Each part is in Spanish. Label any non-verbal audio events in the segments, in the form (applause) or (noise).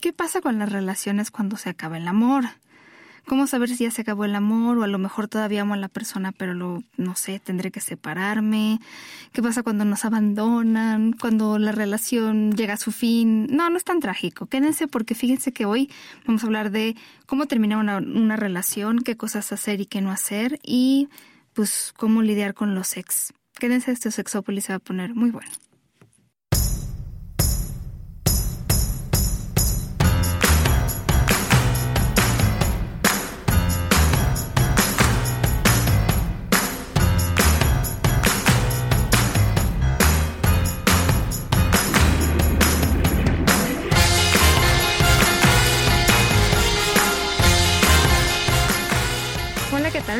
¿qué pasa con las relaciones cuando se acaba el amor? ¿Cómo saber si ya se acabó el amor o a lo mejor todavía amo a la persona pero lo, no sé, tendré que separarme? ¿Qué pasa cuando nos abandonan? Cuando la relación llega a su fin? No, no es tan trágico. Quédense porque fíjense que hoy vamos a hablar de cómo terminar una, relación, qué cosas hacer y qué no hacer y pues cómo lidiar con los ex. Quédense, este Sexópolis se va a poner muy bueno.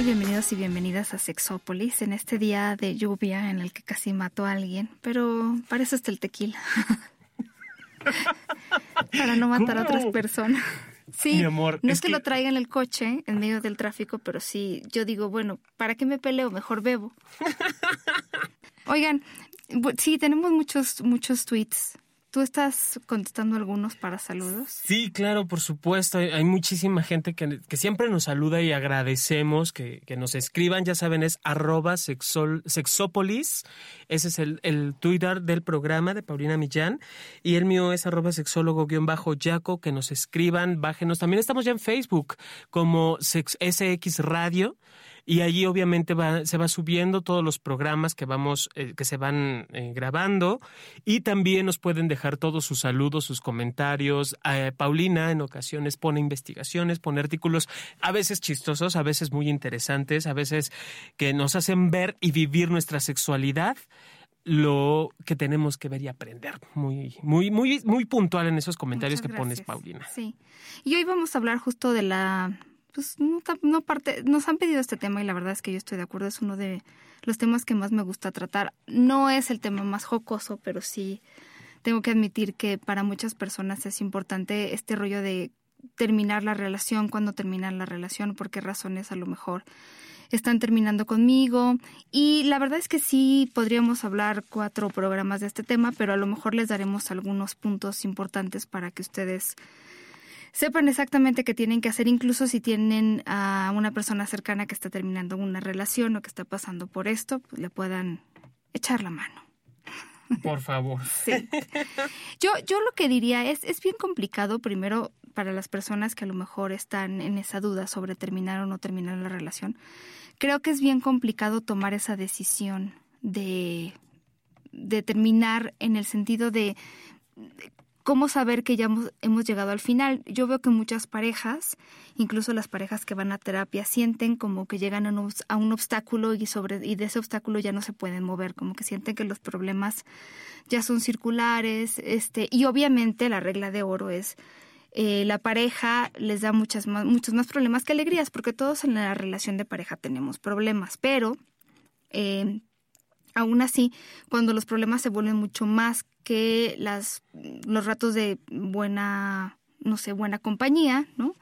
Bienvenidos y bienvenidas a Sexópolis en este día de lluvia en el que casi mató a alguien, pero para eso está el tequila. (laughs) para no matar a otras personas. Sí, amor, no es, que, lo traiga en el coche en medio del tráfico, pero sí, yo digo, bueno, ¿para qué me peleo? Mejor bebo. (laughs) Oigan, sí, tenemos muchos, muchos tweets ¿Tú estás contestando algunos para saludos? Sí, claro, por supuesto. Hay, muchísima gente que, siempre nos saluda y agradecemos que, nos escriban. Ya saben, es arroba sexópolis. Ese es el, el, Twitter del programa de Paulina Millán. Y el mío es arroba sexólogo-yaco. Que nos escriban, bájenos. También estamos ya en Facebook como SX Radio y allí obviamente va, se va subiendo todos los programas que vamos eh, que se van eh, grabando y también nos pueden dejar todos sus saludos, sus comentarios. Eh, Paulina en ocasiones pone investigaciones, pone artículos a veces chistosos, a veces muy interesantes, a veces que nos hacen ver y vivir nuestra sexualidad lo que tenemos que ver y aprender. Muy, muy, muy, muy puntual en esos comentarios que pones, Paulina. Sí. Y hoy vamos a hablar justo de la pues no, nos han pedido este tema y la verdad es que yo estoy de acuerdo, es uno de los temas que más me gusta tratar. No es el tema más jocoso, pero sí tengo que admitir que para muchas personas es importante este rollo de terminar la relación, cuando terminar la relación, por qué razones a lo mejor están terminando conmigo. Y la verdad es que sí podríamos hablar cuatro programas de este tema, pero a lo mejor les daremos algunos puntos importantes para que ustedes sepan exactamente qué tienen que hacer, incluso si tienen a una persona cercana que está terminando una relación o que está pasando por esto, pues le puedan echar la mano. Por favor. Sí. Yo, yo lo que diría es, es bien complicado primero para las personas que a lo mejor están en esa duda sobre terminar o no terminar la relación. Creo que es bien complicado tomar esa decisión de, de terminar en el sentido de ¿Cómo saber que ya hemos, llegado al final? Yo veo que muchas parejas, incluso las parejas que van a terapia, sienten como que llegan a un, obstáculo y, sobre, y de ese obstáculo ya no se pueden mover, como que sienten que los problemas ya son circulares. Este, y obviamente la regla de oro es eh, la pareja les da muchas más, muchos más problemas que alegrías, porque todos en la relación de pareja tenemos problemas, pero eh, aún así, cuando los problemas se vuelven mucho más que las, los ratos de buena no sé, buena compañía, ¿no?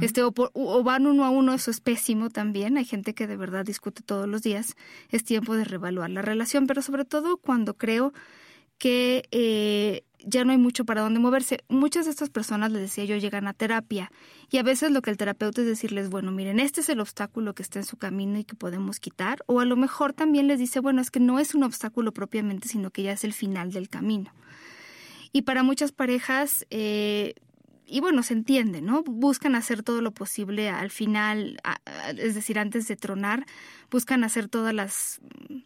Este, o, o, van uno a uno, eso es pésimo también. Hay gente que de verdad discute todos los días. Es tiempo de reevaluar la relación, pero sobre todo cuando creo que eh, ya no hay mucho para dónde moverse. Muchas de estas personas, les decía yo, llegan a terapia y a veces lo que el terapeuta es decirles, bueno, miren, este es el obstáculo que está en su camino y que podemos quitar, o a lo mejor también les dice, bueno, es que no es un obstáculo propiamente, sino que ya es el final del camino. Y para muchas parejas, eh, y bueno, se entiende, ¿no? Buscan hacer todo lo posible al final, es decir, antes de tronar, buscan hacer todas las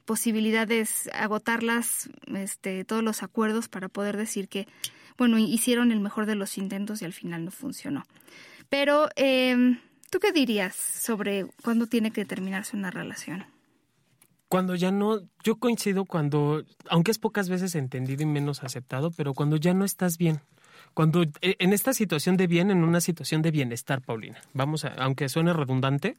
posibilidades, agotarlas, este, todos los acuerdos para poder decir que, bueno, hicieron el mejor de los intentos y al final no funcionó. Pero, eh, ¿tú qué dirías sobre cuándo tiene que terminarse una relación? Cuando ya no, yo coincido cuando, aunque es pocas veces entendido y menos aceptado, pero cuando ya no estás bien, cuando eh, en esta situación de bien, en una situación de bienestar, Paulina, vamos a, aunque suene redundante,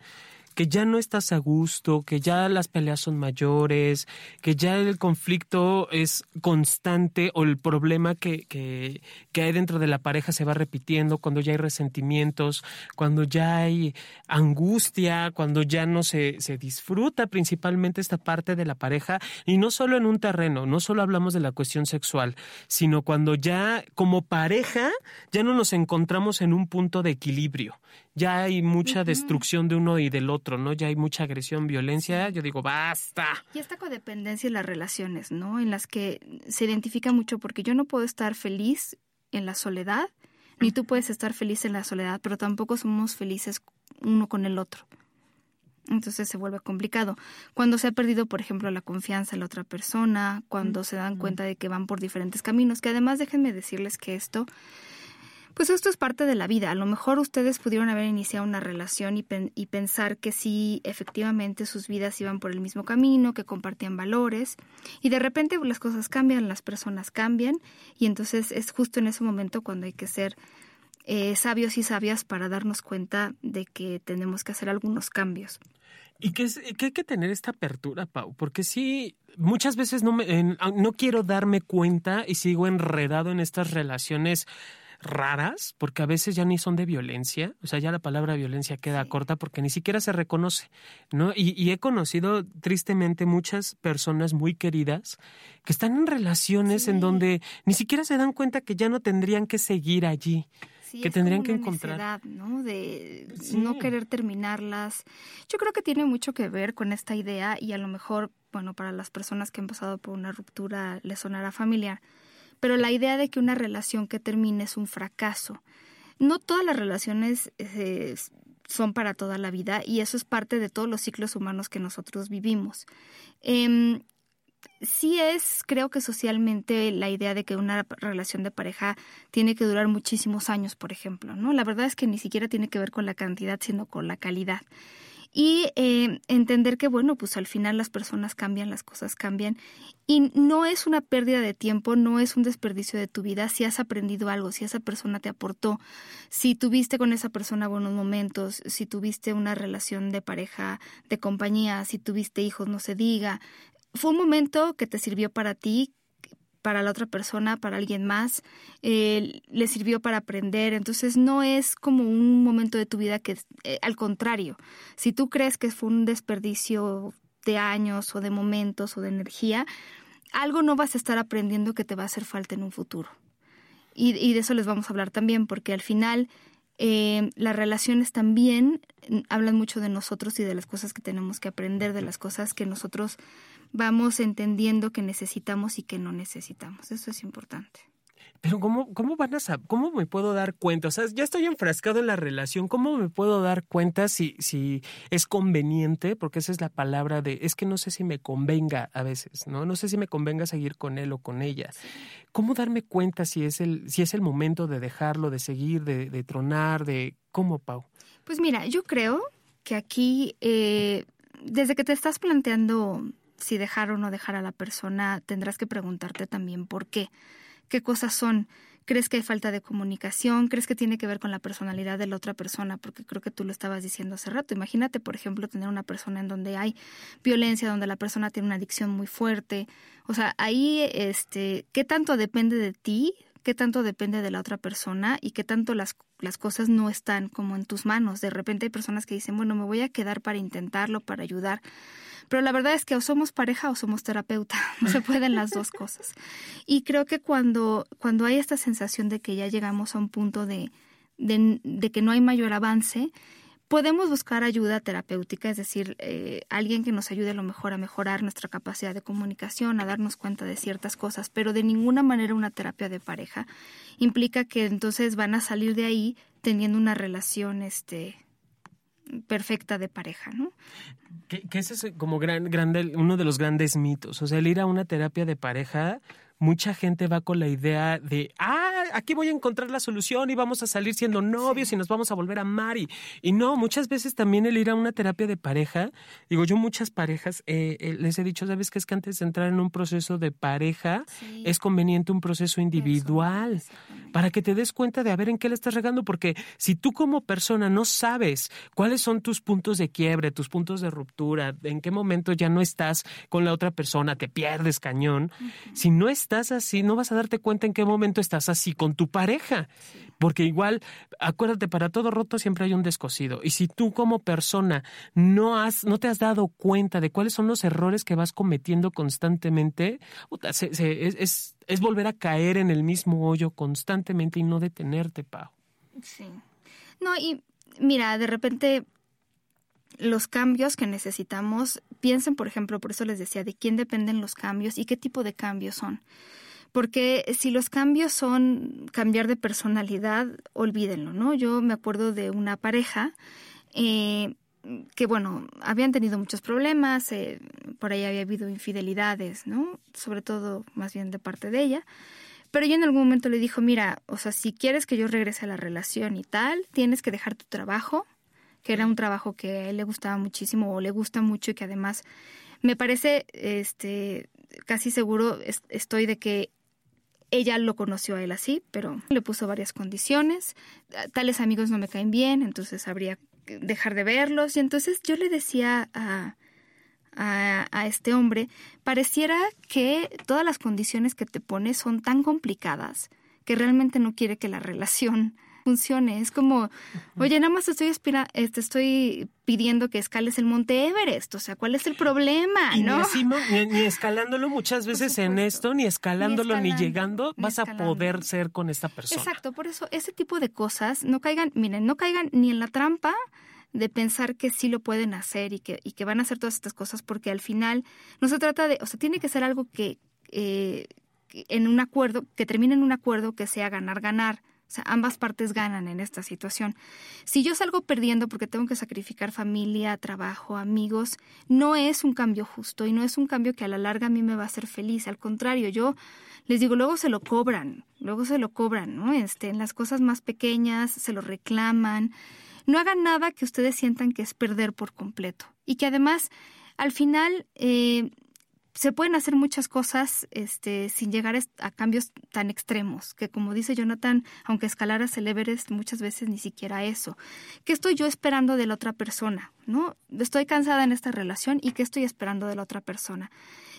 que ya no estás a gusto, que ya las peleas son mayores, que ya el conflicto es constante o el problema que, que, que hay dentro de la pareja se va repitiendo, cuando ya hay resentimientos, cuando ya hay angustia, cuando ya no se, se disfruta principalmente esta parte de la pareja, y no solo en un terreno, no solo hablamos de la cuestión sexual, sino cuando ya como pareja ya no nos encontramos en un punto de equilibrio, ya hay mucha destrucción de uno y del otro, ¿no? Ya hay mucha agresión, violencia, yo digo, basta. Y esta codependencia en las relaciones, ¿no? En las que se identifica mucho porque yo no puedo estar feliz en la soledad, ni tú puedes estar feliz en la soledad, pero tampoco somos felices uno con el otro. Entonces se vuelve complicado. Cuando se ha perdido, por ejemplo, la confianza en la otra persona, cuando se dan cuenta de que van por diferentes caminos, que además déjenme decirles que esto pues esto es parte de la vida. A lo mejor ustedes pudieron haber iniciado una relación y, y, pensar que sí, efectivamente sus vidas iban por el mismo camino, que compartían valores, y de repente las cosas cambian, las personas cambian, y entonces es justo en ese momento cuando hay que ser eh, sabios y sabias para darnos cuenta de que tenemos que hacer algunos cambios. Y que, es, hay que tener esta apertura, Pau, porque sí, muchas veces no, me, no quiero darme cuenta y sigo enredado en estas relaciones raras, porque a veces ya ni son de violencia, o sea, ya la palabra violencia queda corta porque ni siquiera se reconoce, ¿no? Y, he conocido tristemente muchas personas muy queridas que están en relaciones en donde ni siquiera se dan cuenta que ya no tendrían que seguir allí. que tendrían que encontrar. ¿no? De no querer terminarlas. Yo creo que tiene mucho que ver con esta idea y a lo mejor, bueno, para las personas que han pasado por una ruptura les sonará familiar pero la idea de que una relación que termine es un fracaso. No todas las relaciones eh, son para toda la vida y eso es parte de todos los ciclos humanos que nosotros vivimos. Eh, sí es, creo que socialmente, la idea de que una relación de pareja tiene que durar muchísimos años, por ejemplo, ¿no? La verdad es que ni siquiera tiene que ver con la cantidad, sino con la calidad y eh, entender que, bueno, pues al final las personas cambian, las cosas cambian y no es una pérdida de tiempo, no es un desperdicio de tu vida si has aprendido algo, si esa persona te aportó, si tuviste con esa persona buenos momentos, si tuviste una relación de pareja, de compañía, si tuviste hijos, no se diga. Fue un momento que te sirvió para ti, para la otra persona, para alguien más, eh, le sirvió para aprender. Entonces no es como un momento de tu vida que, eh, al contrario, si tú crees que fue un desperdicio de años o de momentos o de energía, algo no vas a estar aprendiendo que te va a hacer falta en un futuro. Y, de eso les vamos a hablar también, porque al final eh, las relaciones también hablan mucho de nosotros y de las cosas que tenemos que aprender, de las cosas que nosotros vamos entendiendo que necesitamos y que no necesitamos. Eso es importante. Pero ¿cómo, cómo van a saber? ¿Cómo me puedo dar cuenta? O sea, ya estoy enfrascado en la relación. ¿Cómo me puedo dar cuenta si, si es conveniente? Porque esa es la palabra de, es que no sé si me convenga a veces, ¿no? No sé si me convenga seguir con él o con ella. ¿Cómo darme cuenta si es el, si es el momento de dejarlo, de seguir, de, de tronar, de cómo, Pau? Pues mira, yo creo que aquí, eh, desde que te estás planteando si dejar o no dejar a la persona, tendrás que preguntarte también por qué. ¿Qué cosas son? ¿Crees que hay falta de comunicación? ¿Crees que tiene que ver con la personalidad de la otra persona? Porque creo que tú lo estabas diciendo hace rato. Imagínate, por ejemplo, tener una persona en donde hay violencia, donde la persona tiene una adicción muy fuerte. O sea, ahí, este, ¿qué tanto depende de ti? ¿Qué tanto depende de la otra persona? ¿Y qué tanto las, las cosas no están como en tus manos? De repente hay personas que dicen, bueno, me voy a quedar para intentarlo, para ayudar pero la verdad es que o somos pareja o somos terapeuta, (laughs) no se pueden las dos cosas. Y creo que cuando, cuando hay esta sensación de que ya llegamos a un punto de, de, que no hay mayor avance, podemos buscar ayuda terapéutica, es decir, eh, alguien que nos ayude a lo mejor a mejorar nuestra capacidad de comunicación, a darnos cuenta de ciertas cosas, pero de ninguna manera una terapia de pareja implica que entonces van a salir de ahí teniendo una relación este perfecta de pareja, ¿no? Que, ese es como gran, grande, uno de los grandes mitos. O sea, el ir a una terapia de pareja mucha gente va con la idea de, ah, aquí voy a encontrar la solución y vamos a salir siendo novios y nos vamos a volver a amar. Y, y no, muchas veces también el ir a una terapia de pareja, digo, yo muchas parejas eh, eh, les he dicho, ¿sabes qué? Es que antes de entrar en un proceso de pareja, es conveniente un proceso individual para que te des cuenta de a ver en qué le estás regando, porque si tú como persona no sabes cuáles son tus puntos de quiebre, tus puntos de ruptura, en qué momento ya no estás con la otra persona, te pierdes cañón, si no estás así, no vas a darte cuenta en qué momento estás así con tu pareja. Porque igual, acuérdate, para todo roto siempre hay un descosido. Y si tú como persona no has, no te has dado cuenta de cuáles son los errores que vas cometiendo constantemente, es, es, volver a caer en el mismo hoyo constantemente y no detenerte, Pau. Sí. No, y mira, de repente los cambios que necesitamos, piensen, por ejemplo, por eso les decía, de quién dependen los cambios y qué tipo de cambios son. Porque si los cambios son cambiar de personalidad, olvídenlo, ¿no? Yo me acuerdo de una pareja eh, que, bueno, habían tenido muchos problemas, eh, por ahí había habido infidelidades, ¿no? Sobre todo, más bien de parte de ella. Pero yo en algún momento le dijo, mira, o sea, si quieres que yo regrese a la relación y tal, tienes que dejar tu trabajo, que era un trabajo que a él le gustaba muchísimo o le gusta mucho y que además me parece, este, casi seguro estoy de que ella lo conoció a él así, pero le puso varias condiciones. Tales amigos no me caen bien, entonces habría que dejar de verlos. Y entonces yo le decía a, a, a, este hombre, pareciera que todas las condiciones que te pone son tan complicadas que realmente no quiere que la (laughs) relación funcione. Es como, oye, nada más estoy, te este, estoy pidiendo que escales el monte Everest. O sea, ¿cuál es el problema? ¿no? (laughs) Ni, escalándolo muchas veces en esto, ni escalándolo, ni, llegando, vas a poder ser con esta persona. Exacto, por eso ese tipo de cosas no caigan, miren, no caigan ni en la trampa de pensar que sí lo pueden hacer y que, y que van a hacer todas estas cosas, porque al final no se trata de, o sea, tiene que ser algo que, eh, en un acuerdo, que termine en un acuerdo que sea ganar-ganar. O sea, ambas partes ganan en esta situación. Si yo salgo perdiendo porque tengo que sacrificar familia, trabajo, amigos, no es un cambio justo y no es un cambio que a la larga a mí me va a hacer feliz. Al contrario, yo les digo, luego se lo cobran, luego se lo cobran, ¿no? Este, en las cosas más pequeñas se lo reclaman. No hagan nada que ustedes sientan que es perder por completo. Y que además, al final, eh, se pueden hacer muchas cosas este, sin llegar a cambios tan extremos, que como dice Jonathan, aunque escalaras el Everest, muchas veces ni siquiera eso. ¿Qué estoy yo esperando de la otra persona? ¿No? Estoy cansada en esta relación y ¿qué estoy esperando de la otra persona?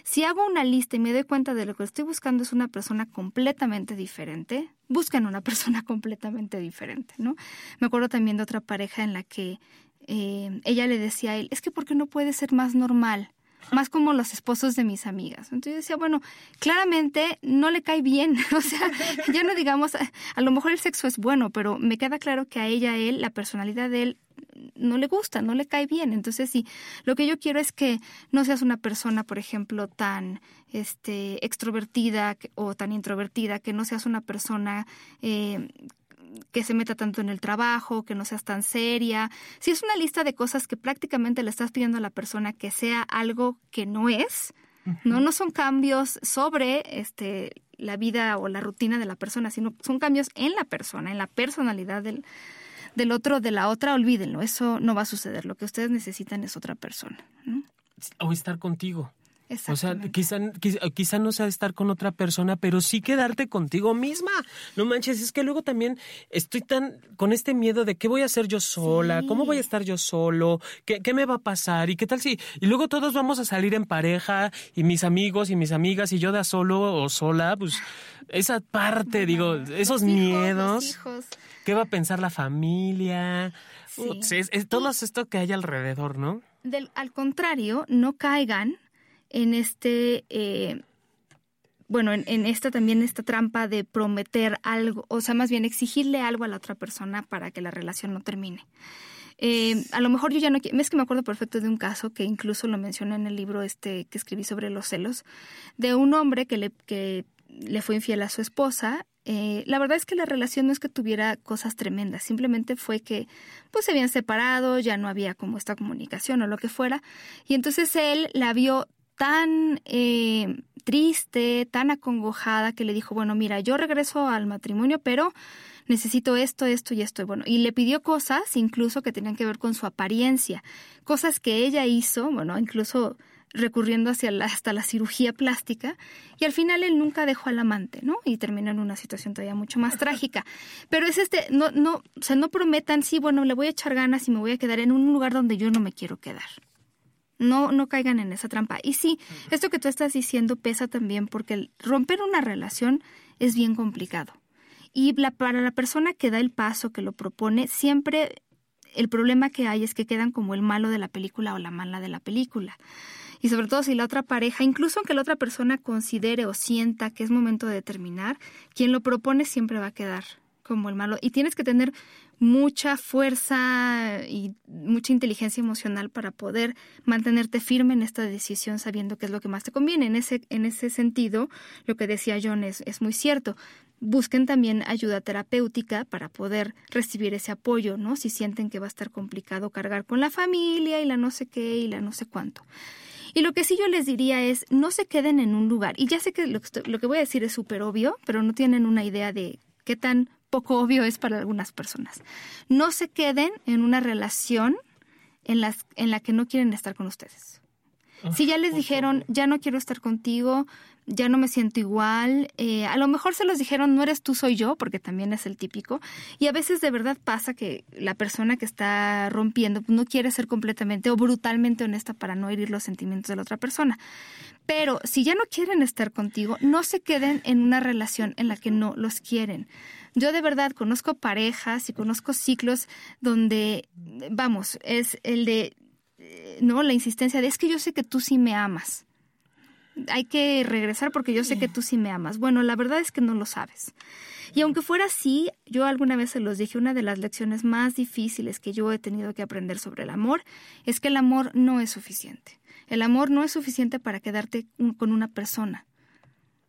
Si hago una lista y me doy cuenta de lo que estoy buscando es una persona completamente diferente, busquen una (laughs) persona completamente diferente, ¿no? Me acuerdo también de otra pareja en la que eh, ella le decía a él, es que ¿por qué no puede ser más normal? Más como los esposos de mis amigas. Entonces yo decía, bueno, claramente no le cae bien, (laughs) o sea, ya no digamos, a, lo mejor el sexo es bueno, pero me queda claro que a ella, a él, la personalidad de él no le gusta, no le cae bien. Entonces, sí, lo que yo quiero es que no seas una persona, por ejemplo, tan este, extrovertida o tan introvertida, que no seas una persona eh, que se meta tanto en el trabajo, que no seas tan seria. Si es una lista de cosas que prácticamente le estás pidiendo a la persona que sea algo que no es, no, no son cambios sobre este la vida o la rutina de la persona, sino son cambios en la persona, en la personalidad del, del otro, de la otra, olvídenlo, eso no va a suceder. Lo que ustedes necesitan es otra persona. O estar contigo. O sea, quizá, quizá, no sea estar con otra persona, pero sí quedarte contigo misma. No manches, es que luego también estoy tan con este miedo de qué voy a hacer yo sola, cómo voy a estar yo solo, ¿Qué, qué me va a pasar y qué tal si... Y luego todos vamos a salir en pareja y mis amigos y mis amigas y yo de solo o sola, pues esa parte, digo, esos miedos. ¿Qué va a pensar la familia? es, todo esto que hay alrededor, ¿no? Del, al contrario, no caigan en este, eh, bueno, en, esta también esta trampa de prometer algo, o sea, más bien exigirle algo a la otra persona para que la relación no termine. Eh, a lo mejor yo ya no es que me acuerdo perfecto de un caso que incluso lo mencioné en el libro este que escribí sobre los celos de un hombre que le que le fue infiel a su esposa eh, la verdad es que la relación no es que tuviera cosas tremendas, simplemente fue que pues se habían separado, ya no había como esta comunicación o lo que fuera, y entonces él la vio tan eh, triste, tan acongojada, que le dijo, bueno, mira, yo regreso al matrimonio, pero necesito esto, esto y esto. Y bueno, y le pidió cosas incluso que tenían que ver con su apariencia, cosas que ella hizo, bueno, incluso recurriendo hacia hasta la cirugía plástica y al final él nunca dejó al amante, ¿no? Y terminó en una situación todavía mucho más trágica. Pero es este, no, no, o sea, no prometan, sí, bueno, le voy a echar ganas y me voy a quedar en un lugar donde yo no me quiero quedar. No, no caigan en esa trampa. Y sí, esto que tú estás diciendo pesa también porque romper una relación es bien complicado. Y para la persona que da el paso, que lo propone, siempre el problema que hay es que quedan como el malo de la película o la mala de la película. Y sobre todo si la otra pareja, incluso aunque la otra persona considere o sienta que es momento de terminar, quien lo propone siempre va a quedar como el malo. Y tienes que tener mucha fuerza y mucha inteligencia emocional para poder mantenerte firme en esta decisión sabiendo qué es lo que más te conviene. En ese, en ese sentido, lo que decía John es, es muy cierto. Busquen también ayuda terapéutica para poder recibir ese apoyo, ¿no? Si sienten que va a estar complicado cargar con la familia y la no sé qué y la no sé cuánto. Y lo que sí yo les diría es, no se queden en un lugar. Y ya sé que lo, que voy a decir es súper obvio, pero no tienen una idea de qué tan poco obvio es para algunas personas. No se queden en una relación en, las, en la que no quieren estar con ustedes. Si ya les dijeron, ya no quiero estar contigo, ya no me siento igual. Eh, a lo mejor se los dijeron, no eres tú, soy yo, porque también es el típico. Y a veces de verdad pasa que la persona que está rompiendo no quiere ser completamente o brutalmente honesta para no herir los sentimientos de la otra persona. Pero si ya no quieren estar contigo, no se queden en una relación en la que no los quieren. Yo de verdad conozco parejas y conozco ciclos donde, vamos, es el de, eh, no, la insistencia de es que yo sé que tú sí me amas hay que regresar porque yo sé que tú sí me amas. Bueno, la verdad es que no lo sabes. Y aunque fuera así, yo alguna vez se los dije, una de las lecciones más difíciles que yo he tenido que aprender sobre el amor es que el amor no es suficiente. El amor no es suficiente para quedarte con una persona.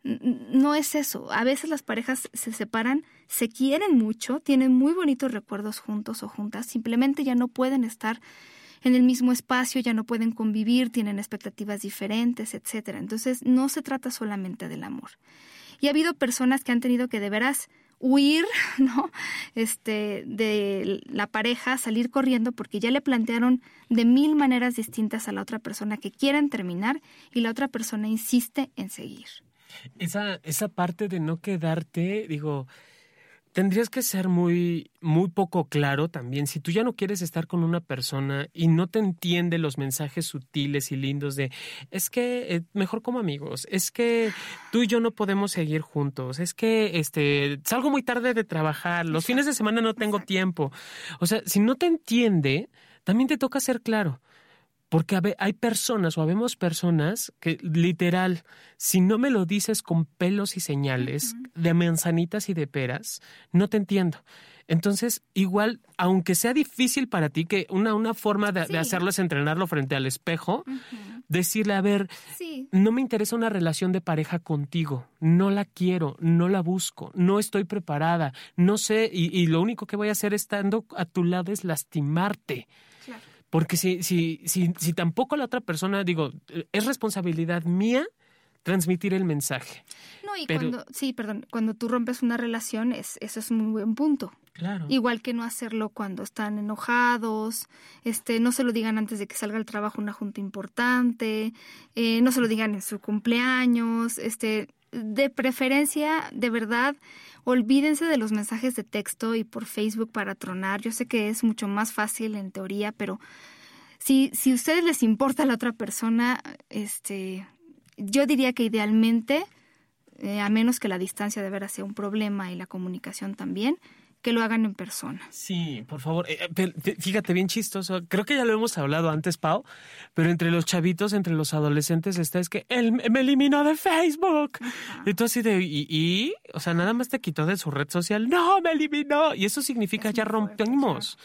No es eso. A veces las parejas se separan, se quieren mucho, tienen muy bonitos recuerdos juntos o juntas, simplemente ya no pueden estar en el mismo espacio, ya no pueden convivir, tienen expectativas diferentes, etcétera. Entonces, no se trata solamente del amor. Y ha habido personas que han tenido que de veras huir, (laughs) ¿no? Este, de la pareja, salir corriendo porque ya le plantearon de mil maneras distintas a la otra persona que quieren terminar y la otra persona insiste en seguir. Esa, esa parte de no quedarte, digo, tendrías que ser muy, muy poco claro también. Si tú ya no quieres estar con una persona y no te entiende los mensajes sutiles y lindos de es que eh, mejor como amigos, es que tú y yo no podemos seguir juntos, es que este salgo muy tarde de trabajar, los fines de semana no tengo tiempo. O sea, si no te entiende, también te toca ser claro. Porque hay personas o habemos personas que literal, si no me lo dices con pelos y señales de manzanitas y de peras, no te entiendo. Entonces, igual, aunque sea difícil para ti, que una, una forma de, hacerlo es entrenarlo frente al espejo, decirle, a ver, no me interesa una relación de pareja contigo, no la quiero, no la busco, no estoy preparada, no sé, y, y lo único que voy a hacer estando a tu lado es lastimarte. Porque si, si, si, si tampoco la otra persona, digo, es responsabilidad mía transmitir el mensaje. No, y cuando, sí, perdón, cuando tú rompes una relación, es, eso es un muy buen punto. Claro. Igual que no hacerlo cuando están enojados, este, no se lo digan antes de que salga al trabajo una junta importante, eh, no se lo digan en su cumpleaños, este, de preferencia, de verdad, olvídense de los mensajes de texto y por Facebook para tronar. Yo sé que es mucho más fácil en teoría, pero si, si a ustedes les importa la otra persona, este, yo diría que idealmente, eh, a menos que la distancia de veras sea un problema y la comunicación también, que lo hagan en persona. Sí, por favor. Eh, eh, fíjate, bien chistoso. Creo que ya lo hemos hablado antes, Pau, pero entre los chavitos, entre los adolescentes está es que él me eliminó de Facebook. Y tú así de, ¿y, O sea, nada más te quitó de su red social. No, me eliminó. Y eso significa ya rompimos.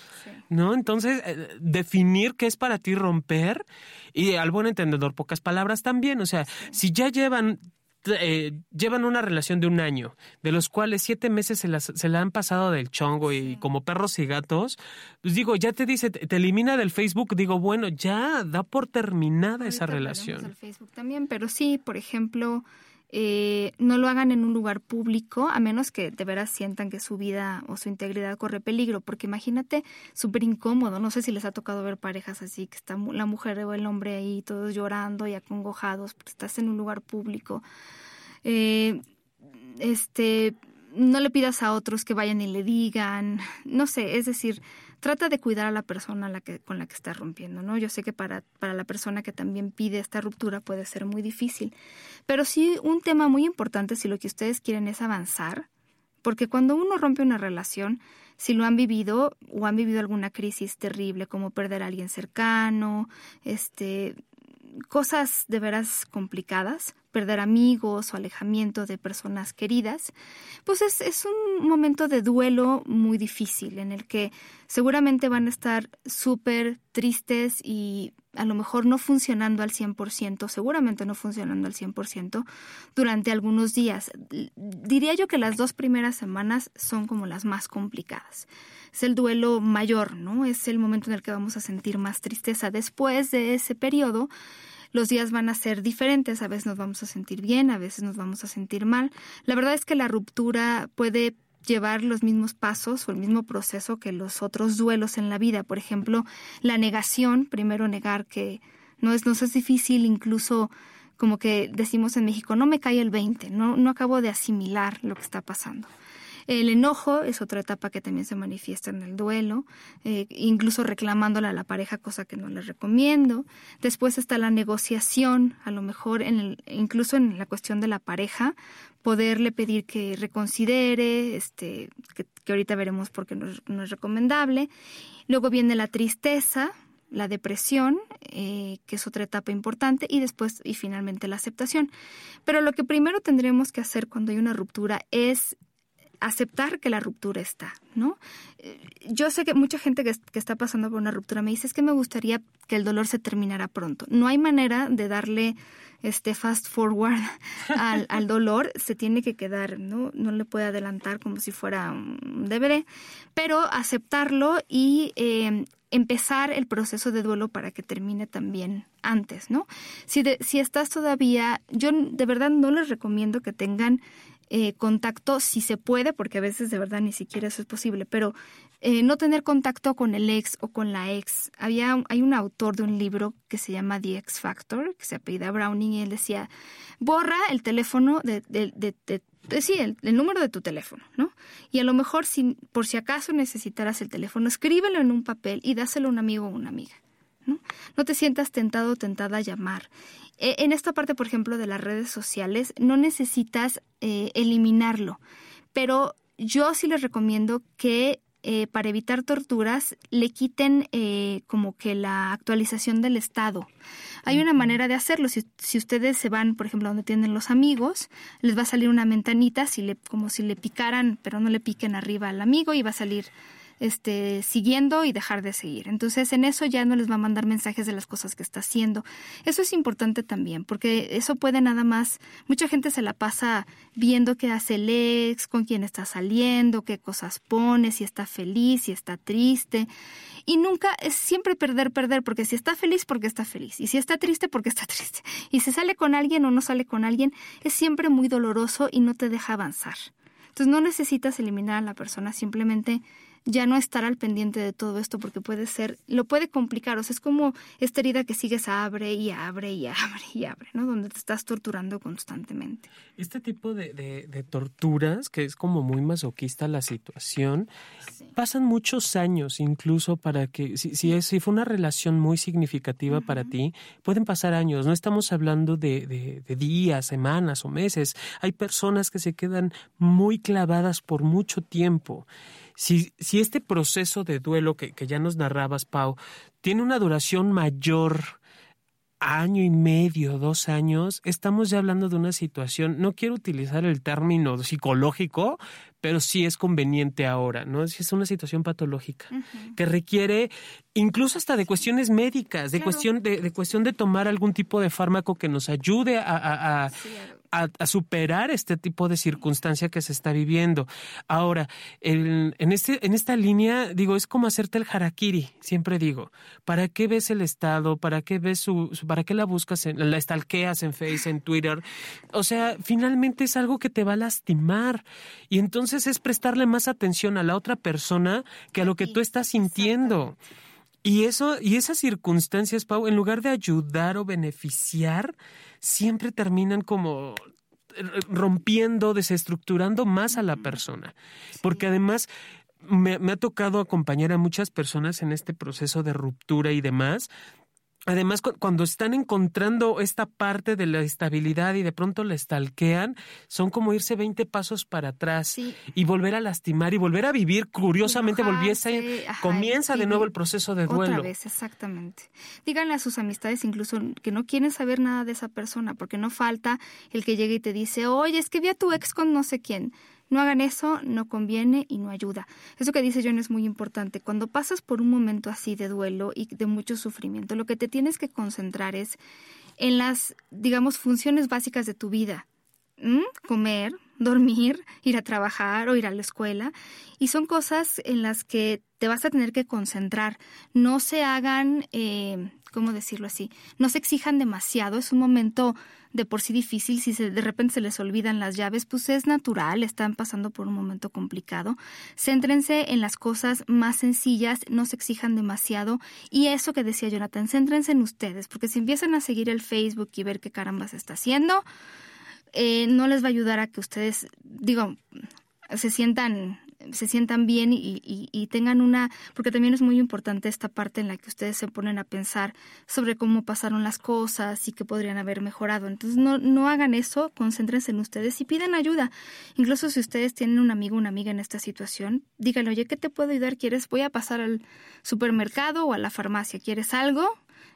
¿No? Entonces, eh, definir qué es para ti romper y al buen entendedor, pocas palabras también. O sea, si ya llevan eh, llevan una relación de un año, de los cuales siete meses se, las, se la han pasado del chongo y como perros y gatos, pues digo, ya te dice, te, elimina del Facebook, digo, bueno, ya da por terminada esa relación. Facebook también, pero sí, por ejemplo, eh, no lo hagan en un lugar público, a menos que de veras sientan que su vida o su integridad corre peligro, porque imagínate, súper incómodo, no sé si les ha tocado ver parejas así, que está la mujer o el hombre ahí todos llorando y acongojados, estás en un lugar público. Eh, este, no le pidas a otros que vayan y le digan, no sé, es decir, trata de cuidar a la persona la que, con la que está rompiendo, ¿no? Yo sé que para, para la persona que también pide esta ruptura puede ser muy difícil, pero sí un tema muy importante si lo que ustedes quieren es avanzar, porque cuando uno rompe una relación, si lo han vivido o han vivido alguna crisis terrible como perder a alguien cercano, este, cosas de veras complicadas, perder amigos o alejamiento de personas queridas, pues es, es, un momento de duelo muy difícil en el que seguramente van a estar súper tristes y a lo mejor no funcionando al 100%, seguramente no funcionando al 100% durante algunos días. Diría yo que las dos primeras semanas son como las más complicadas. Es el duelo mayor, ¿no? Es el momento en el que vamos a sentir más tristeza. Después de ese periodo, los días van a ser diferentes, a veces nos vamos a sentir bien, a veces nos vamos a sentir mal. La verdad es que la ruptura puede llevar los mismos pasos o el mismo proceso que los otros duelos en la vida. Por ejemplo, la negación, primero negar que no es, no es difícil, incluso como que decimos en México, no me cae el 20, no, no acabo de asimilar lo que está pasando. El enojo es otra etapa que también se manifiesta en el duelo, eh, incluso reclamándole a la pareja, cosa que no le recomiendo. Después está la negociación, a lo mejor en el, incluso en la cuestión de la pareja, poderle pedir que reconsidere, este, que, ahorita veremos por qué no es, recomendable. Luego viene la tristeza, la depresión, eh, que es otra etapa importante, y después y finalmente la aceptación. Pero lo que primero tendremos que hacer cuando hay una ruptura es aceptar que la ruptura está, ¿no? Eh, yo sé que mucha gente que, está pasando por una ruptura me dice es que me gustaría que el dolor se terminara pronto. No hay manera de darle este fast forward (laughs) al, dolor, se tiene que quedar, ¿no? No le puede adelantar como si fuera un deberé, pero aceptarlo y eh, empezar el proceso de duelo para que termine también antes, ¿no? Si, si estás todavía, yo de verdad no les recomiendo que tengan eh, contacto si se puede, porque a veces de verdad ni siquiera eso es posible, pero eh, no tener contacto con el ex o con la ex. Había, hay un autor de un libro que se llama The X Factor, que se apellida Browning, y él decía, borra el teléfono de, de, de, sí, el, el, número de tu teléfono, ¿no? Y a lo mejor, si, por si acaso necesitaras el teléfono, escríbelo en un papel y dáselo a un amigo o una amiga. ¿No? No te sientas tentado o tentada a llamar. E, en esta parte, por ejemplo, de las redes sociales, no necesitas eh, eliminarlo, pero yo sí les recomiendo que eh, para evitar torturas le quiten eh, como que la actualización del estado. Hay una manera de hacerlo. Si, si, ustedes se van, por ejemplo, donde tienen los amigos, les va a salir una ventanita, si le, como si le picaran, pero no le piquen arriba al amigo y va a salir este, siguiendo y dejar de seguir. Entonces, en eso ya no les va a mandar mensajes de las cosas que está haciendo. Eso es importante también, porque eso puede nada más, mucha gente se la pasa viendo qué hace el ex, con quién está saliendo, qué cosas pone, si está feliz, si está triste. Y nunca es siempre perder, perder, porque si está feliz, porque está feliz. Y si está triste, porque está (laughs) triste. Y si sale con alguien o no sale con alguien, es siempre muy doloroso y no te deja avanzar. Entonces no necesitas eliminar a la persona, simplemente ya no estar al pendiente de todo esto porque puede ser, lo puede complicar, o sea, es como esta herida que sigues abre y abre y (laughs) abre y abre, ¿no? Donde te estás torturando constantemente. Este tipo de, de, torturas, que es como muy masoquista la situación, pasan muchos años incluso para que, si, si, si fue una relación muy significativa para ti, pueden pasar años, no estamos hablando de, de días, semanas o meses, hay personas que se quedan muy clavadas por mucho tiempo. Si, si este proceso de duelo que, que ya nos narrabas, Pau, tiene una duración mayor, año y medio, dos años, estamos ya hablando de una situación, no quiero utilizar el término psicológico, pero sí es conveniente ahora, ¿no? Es una situación patológica que requiere incluso hasta de cuestiones médicas, de cuestión de, de, cuestión de tomar algún tipo de fármaco que nos ayude a, a, superar este tipo de circunstancia que se está viviendo. Ahora, en, este, en esta línea, digo, es como hacerte el harakiri, siempre digo. ¿Para qué ves el Estado? ¿Para qué ves su, para qué la buscas, en, la stalkeas en Facebook, en Twitter? O sea, finalmente es algo que te va a lastimar. Y entonces es prestarle más atención a la otra persona que a lo que tú estás sintiendo. Y eso, y esas circunstancias, Pau, en lugar de ayudar o beneficiar, siempre terminan como eh, rompiendo, desestructurando más a la persona. Porque además me, me, ha tocado acompañar a muchas personas en este proceso de ruptura y demás, Además, cuando están encontrando esta parte de la estabilidad y de pronto la estalquean, son como irse 20 pasos para atrás y volver a lastimar y volver a vivir. Curiosamente, volviese, comienza de nuevo el proceso de duelo. Otra vez, exactamente. Díganle a sus amistades incluso que no quieren saber nada de esa persona, porque no falta el que llegue y te dice, oye, es que vi a tu ex con no sé quién. No hagan eso, no conviene y no ayuda. Eso que dice John es muy importante. Cuando pasas por un momento así de duelo y de mucho sufrimiento, lo que te tienes que concentrar es en las, digamos, funciones básicas de tu vida. Comer, dormir, ir a trabajar o ir a la escuela. Y son cosas en las que te vas a tener que concentrar. No se hagan, eh, ¿cómo decirlo así? No se exijan demasiado. Es un momento de por sí difícil, si de repente se les olvidan las llaves, pues es natural, están pasando por un momento complicado. Céntrense en las cosas más sencillas, no se exijan demasiado. Y eso que decía Jonathan, céntrense en ustedes, porque si empiezan a seguir el Facebook y ver qué caramba se está haciendo, eh, no les va a ayudar a que ustedes, digo, se sientan se sientan bien y, tengan una, porque también es muy importante esta parte en la que ustedes se ponen a pensar sobre cómo pasaron las cosas y qué podrían haber mejorado. Entonces no, no hagan eso, concéntrense en ustedes y pidan ayuda. Incluso si ustedes tienen un amigo o una amiga en esta situación, díganle, oye, ¿qué te puedo ayudar? ¿Quieres? Voy a pasar al supermercado o a la farmacia. ¿Quieres algo?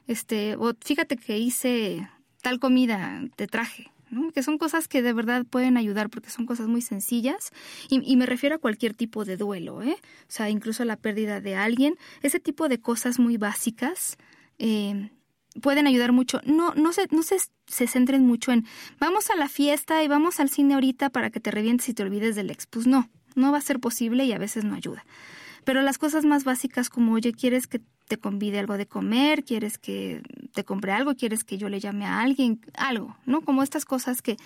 Este, o fíjate que hice tal comida, te traje que son cosas que de verdad pueden ayudar porque son cosas muy sencillas y, me refiero a cualquier tipo de duelo, ¿eh? o sea, incluso la pérdida de alguien, ese tipo de cosas muy básicas. Eh, pueden ayudar mucho. No, no se, no se, se centren mucho en vamos a la fiesta y vamos al cine ahorita para que te revientes y te olvides del ex. Pues no, no va a ser posible y a veces no ayuda. Pero las cosas más básicas como, oye, ¿quieres que te convide algo de comer? ¿Quieres que te compre algo? ¿Quieres que yo le llame a alguien? Algo, ¿no? Como estas cosas que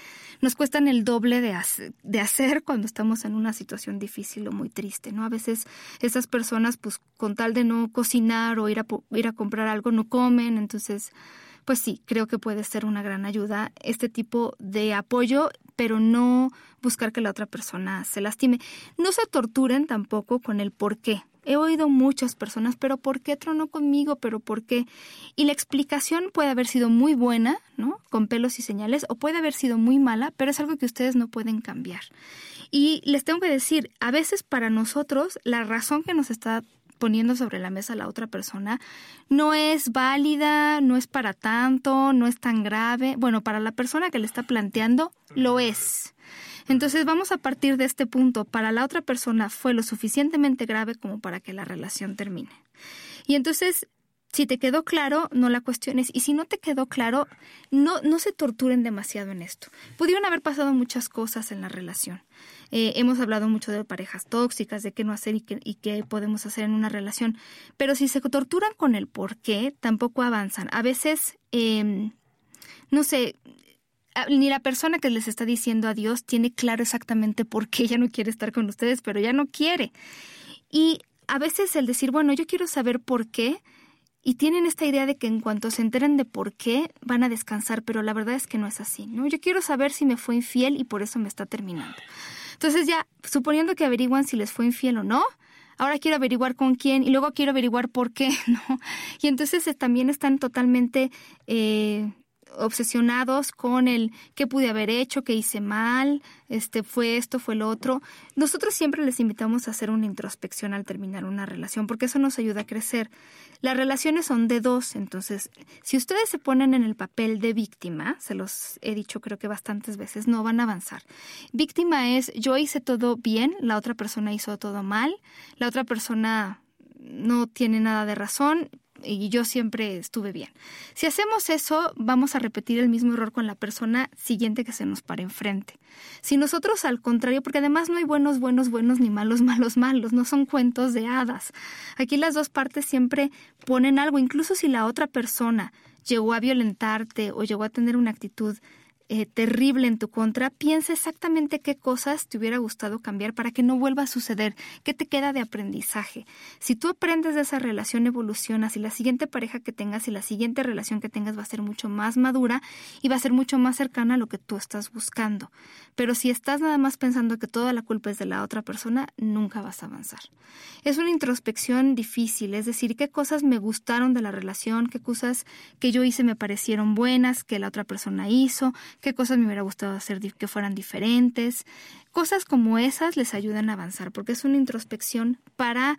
nos cuestan el doble de, de hacer cuando estamos en una situación difícil o muy triste, ¿no? A veces esas personas, pues, con tal de no cocinar o ir a, ir a comprar algo, no comen, entonces pues sí, creo que puede ser una gran ayuda este tipo de apoyo, pero no buscar que la otra persona se lastime. No se torturen tampoco con el por qué. He oído muchas personas, pero ¿por qué tronó conmigo? ¿Pero por qué? Y la explicación puede haber sido muy buena, ¿no? Con pelos y señales, o puede haber sido muy mala, pero es algo que ustedes no pueden cambiar. Y les tengo que decir, a veces para nosotros la razón que nos está poniendo sobre la mesa la otra persona no es válida, no es para tanto, no es tan grave. Bueno, para la persona que le está planteando, lo es. Entonces vamos a partir de este punto. Para la otra persona fue lo suficientemente grave como para que la relación termine. Y entonces si te quedó claro, no la cuestiones. Y si no te quedó claro, no, no se torturen demasiado en esto. Pudieron haber pasado muchas cosas en la relación. Eh, hemos hablado mucho de parejas tóxicas, de qué no hacer y qué, y qué podemos hacer en una relación. Pero si se torturan con el por qué, tampoco avanzan. A veces, em, no sé, ni la persona que les está diciendo adiós tiene claro exactamente por qué ella no quiere estar con ustedes, pero ya no quiere. Y a veces el decir, bueno, yo quiero saber por qué, y tienen esta idea de que en cuanto se enteren de por qué van a descansar, pero la verdad es que no es así, ¿no? Yo quiero saber si me fue infiel y por eso me está terminando. Entonces ya, suponiendo que averiguan si les fue infiel o no, ahora quiero averiguar con quién y luego quiero averiguar por qué, (laughs) ¿no? Y entonces eh, también están totalmente eh, obsesionados con el qué pude haber hecho, qué hice mal, este fue esto, fue lo otro. Nosotros siempre les invitamos a hacer una introspección al terminar una relación, porque eso nos ayuda a crecer. Las relaciones son de dos, entonces, si ustedes se ponen en el papel de víctima, se los he dicho creo que bastantes veces, no van a avanzar. Víctima es yo hice todo bien, la otra persona hizo todo mal, la otra persona no tiene nada de razón, y yo siempre estuve bien. Si hacemos eso, vamos a repetir el mismo error con la persona siguiente que se nos para enfrente. Si nosotros al contrario, porque además no hay buenos, buenos, buenos, ni malos, (laughs) malos, malos, no son cuentos de hadas. Aquí las dos partes siempre ponen algo, incluso si la otra persona llegó a violentarte o llegó a tener una actitud eh, terrible en tu contra, piensa exactamente qué cosas te hubiera gustado cambiar para que no vuelva a suceder, qué te queda de aprendizaje. Si tú aprendes de esa relación, evolucionas y la siguiente pareja que tengas y la siguiente relación que tengas va a ser mucho más madura y va a ser mucho más cercana a lo que tú estás buscando. Pero si estás nada más pensando que toda la culpa es de la otra persona, nunca vas a avanzar. Es una introspección difícil, es decir, qué cosas me gustaron de la relación, qué cosas que yo hice me parecieron buenas, que la otra persona hizo, qué cosas me hubiera gustado hacer que fueran diferentes. Cosas como esas les ayudan a avanzar, porque es una introspección para,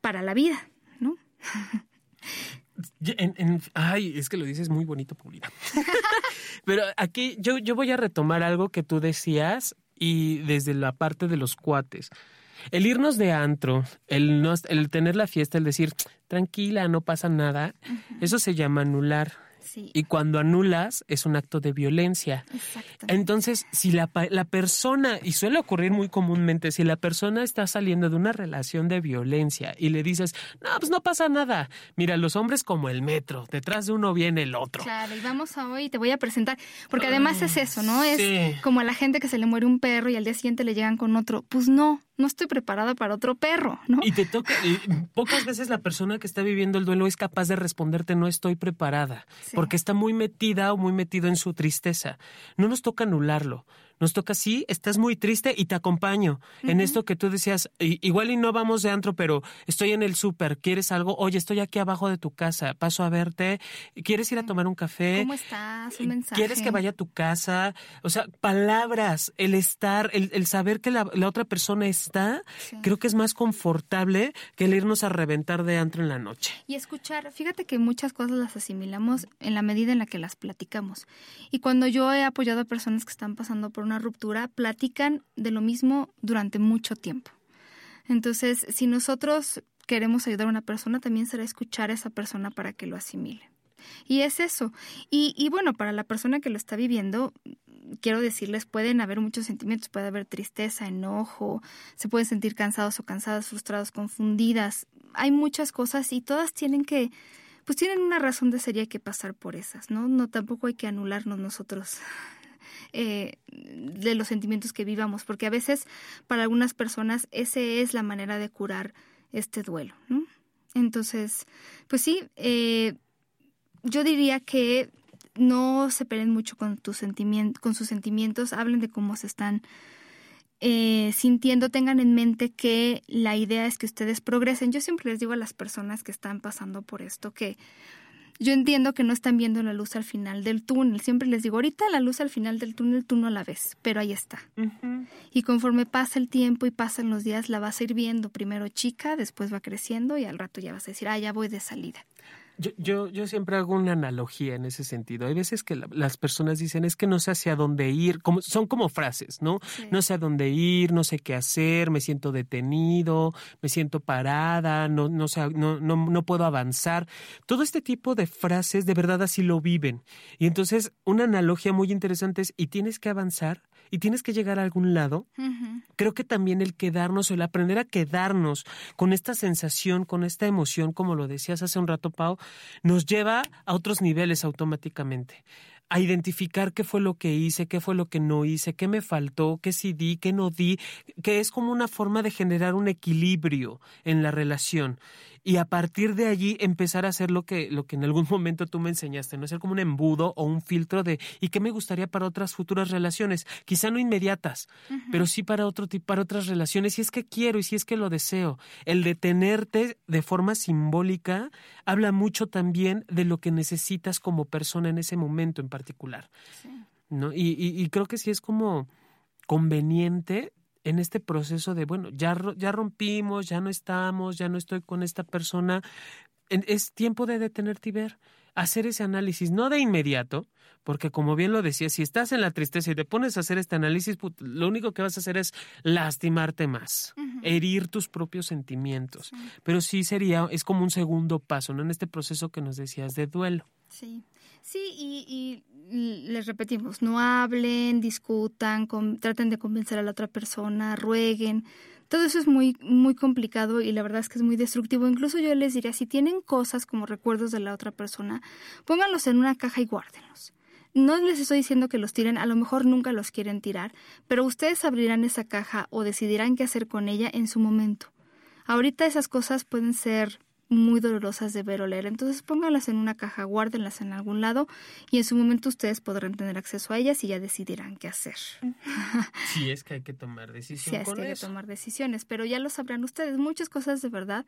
para la vida, ¿no? ay, es que lo dices muy bonito, Paulina. (laughs) Pero aquí yo, yo voy a retomar algo que tú decías y desde la parte de los cuates. El irnos de antro, el, no, el tener la fiesta, el decir, tranquila, no pasa nada, eso se llama anular. Y cuando anulas es un acto de violencia. Entonces, si la, la persona, y suele ocurrir muy comúnmente, si la persona está saliendo de una relación de violencia y le dices, no, pues no pasa nada. Mira, los hombres como el metro, detrás de uno viene el otro. Claro, y vamos a hoy, te voy a presentar, porque además es eso, ¿no? Es como a la gente que se le muere un perro y al día siguiente le llegan con otro. Pues no, no estoy preparada para otro perro, ¿no? Y te toca, pocas veces la persona que está viviendo el duelo es capaz de responderte no estoy preparada, porque está muy metida o muy metido en su tristeza. No nos toca anularlo, nos toca, sí, estás muy triste y te acompaño en esto que tú decías, igual y no vamos de antro, pero estoy en el súper, ¿quieres algo? Oye, estoy aquí abajo de tu casa, paso a verte, ¿quieres ir a tomar un café? ¿Cómo estás? Un mensaje. ¿Quieres que vaya a tu casa? O sea, palabras, el estar, el, saber que la, otra persona está, creo que es más confortable que el irnos a reventar de antro en la noche. Y escuchar, fíjate que muchas cosas las asimilamos en la medida en la que las platicamos. Y cuando yo he apoyado a personas que están pasando por una ruptura platican de lo mismo durante mucho tiempo. Entonces, si nosotros queremos ayudar a una persona, también será escuchar a esa persona para que lo asimile. Y es eso. Y, y bueno, para la persona que lo está viviendo, quiero decirles, pueden haber muchos sentimientos, puede haber tristeza, enojo, se pueden sentir cansados o cansadas, frustrados, confundidas. Hay muchas cosas y todas tienen que, pues tienen una razón de ser y hay que pasar por esas, ¿no? No tampoco hay que anularnos nosotros eh, de los sentimientos que vivamos, porque a veces para algunas personas ese es la manera de curar este duelo. Entonces, pues sí, eh, yo diría que no se peleen mucho con, tus con sus sentimientos, hablen de cómo se están eh, sintiendo, tengan en mente que la idea es que ustedes progresen. Yo siempre les digo a las personas que están pasando por esto que yo entiendo que no están viendo la luz al final del túnel. Siempre les digo, ahorita la luz al final del túnel tú no la ves, pero ahí está. Y conforme pasa el tiempo y pasan los días, la vas a ir viendo. Primero chica, después va creciendo y al rato ya vas a decir, ah, ya voy de salida. Yo, yo, yo, siempre hago una analogía en ese sentido. Hay veces que las personas dicen es que no sé hacia dónde ir, como, son como frases, ¿no? No sé a dónde ir, no sé qué hacer, me siento detenido, me siento parada, no, no, sé, no, no, no puedo avanzar. Todo este tipo de frases de verdad así lo viven. Y entonces una analogía muy interesante es, ¿y tienes que avanzar? y tienes que llegar a algún lado, creo que también el quedarnos, el aprender a quedarnos con esta sensación, con esta emoción, como lo decías hace un rato, Pau, nos lleva a otros niveles automáticamente. A identificar qué fue lo que hice, qué fue lo que no hice, qué me faltó, qué sí di, qué no di, que es como una forma de generar un equilibrio en la relación y a partir de allí empezar a hacer lo que, lo que en algún (laughs) momento tú me enseñaste, ¿no? Ser como un embudo o un filtro de ¿y qué me gustaría para otras futuras relaciones? Quizá no inmediatas, pero sí para otro tipo, para otras relaciones, si es que quiero y si es que lo deseo. El detenerte de forma simbólica habla mucho también de lo que necesitas como persona en ese momento en particular. ¿no? Y, y, y creo que sí es como conveniente en este proceso de, bueno, ya, ya rompimos, ya no estamos, ya no estoy con esta persona, es tiempo de detenerte y ver hacer ese análisis, no de inmediato, porque como bien lo decía, si estás en la tristeza y te pones a hacer este análisis, lo único que vas a hacer es lastimarte más, herir tus propios sentimientos. Pero sí sería, es como un segundo paso, ¿no? En este proceso que nos decías de duelo. Sí, sí, y, les repetimos, no hablen, discutan, traten de convencer a la otra persona, rueguen. Todo eso es muy, muy complicado y la verdad es que es muy destructivo. Incluso yo les diría, si tienen cosas como recuerdos de la otra persona, pónganlos en una caja y guárdenlos. No les estoy diciendo que los tiren, a lo mejor nunca los quieren tirar, pero ustedes abrirán esa caja o decidirán qué hacer con ella en su momento. Ahorita esas cosas pueden ser muy dolorosas de ver o leer. Entonces pónganlas en una caja, guárdenlas en algún lado y en su momento ustedes podrán tener acceso a ellas y ya decidirán qué hacer. Sí, es que hay que tomar decisiones. Sí, es que hay que tomar decisiones, pero ya lo sabrán ustedes. Muchas cosas de verdad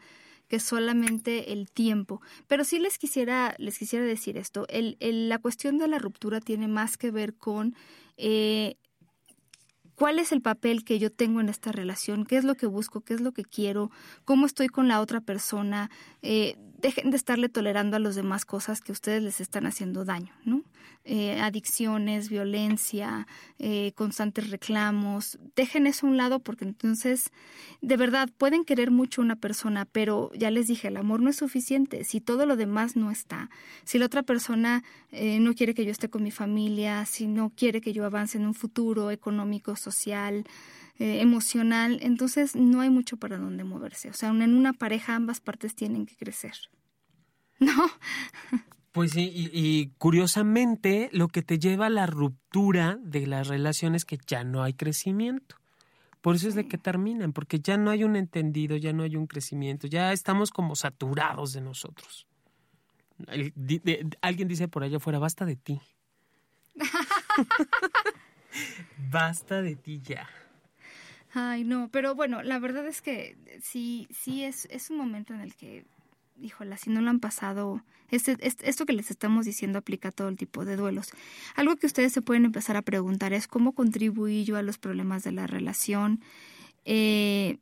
que solamente el tiempo. Pero sí les quisiera, les quisiera decir esto. El, la cuestión de la ruptura tiene más que ver con eh, cuál es el papel que yo tengo en esta relación, qué es lo que busco, qué es lo que quiero, cómo estoy con la otra persona. Eh, dejen de estarle tolerando a los demás cosas que ustedes les están haciendo daño, ¿no? Eh, adicciones, violencia, eh, constantes reclamos. Dejen eso a un lado porque entonces, de verdad, pueden querer mucho a una persona, pero ya les dije, el amor no es suficiente. Si todo lo demás no está, si la otra persona eh, no quiere que yo esté con mi familia, si no quiere que yo avance en un futuro económico, social, emocional, entonces no hay mucho para dónde moverse. O sea, en una pareja ambas partes tienen que crecer. (laughs) ¿No? Pues sí, y, curiosamente lo que te lleva a la ruptura de las relaciones que ya no hay crecimiento. Por eso es de que terminan, porque ya no hay un entendido, ya no hay un crecimiento, ya estamos como saturados de nosotros. alguien dice por allá afuera, basta de ti. (laughs) (laughs) basta de ti ya. Ay, no, pero bueno, la verdad es que sí, sí es, es un momento en el que híjola, si no lo han pasado, este, esto que les estamos diciendo aplica a todo el tipo de duelos. Algo que ustedes se pueden empezar a preguntar es cómo contribuí yo a los problemas de la relación, eh,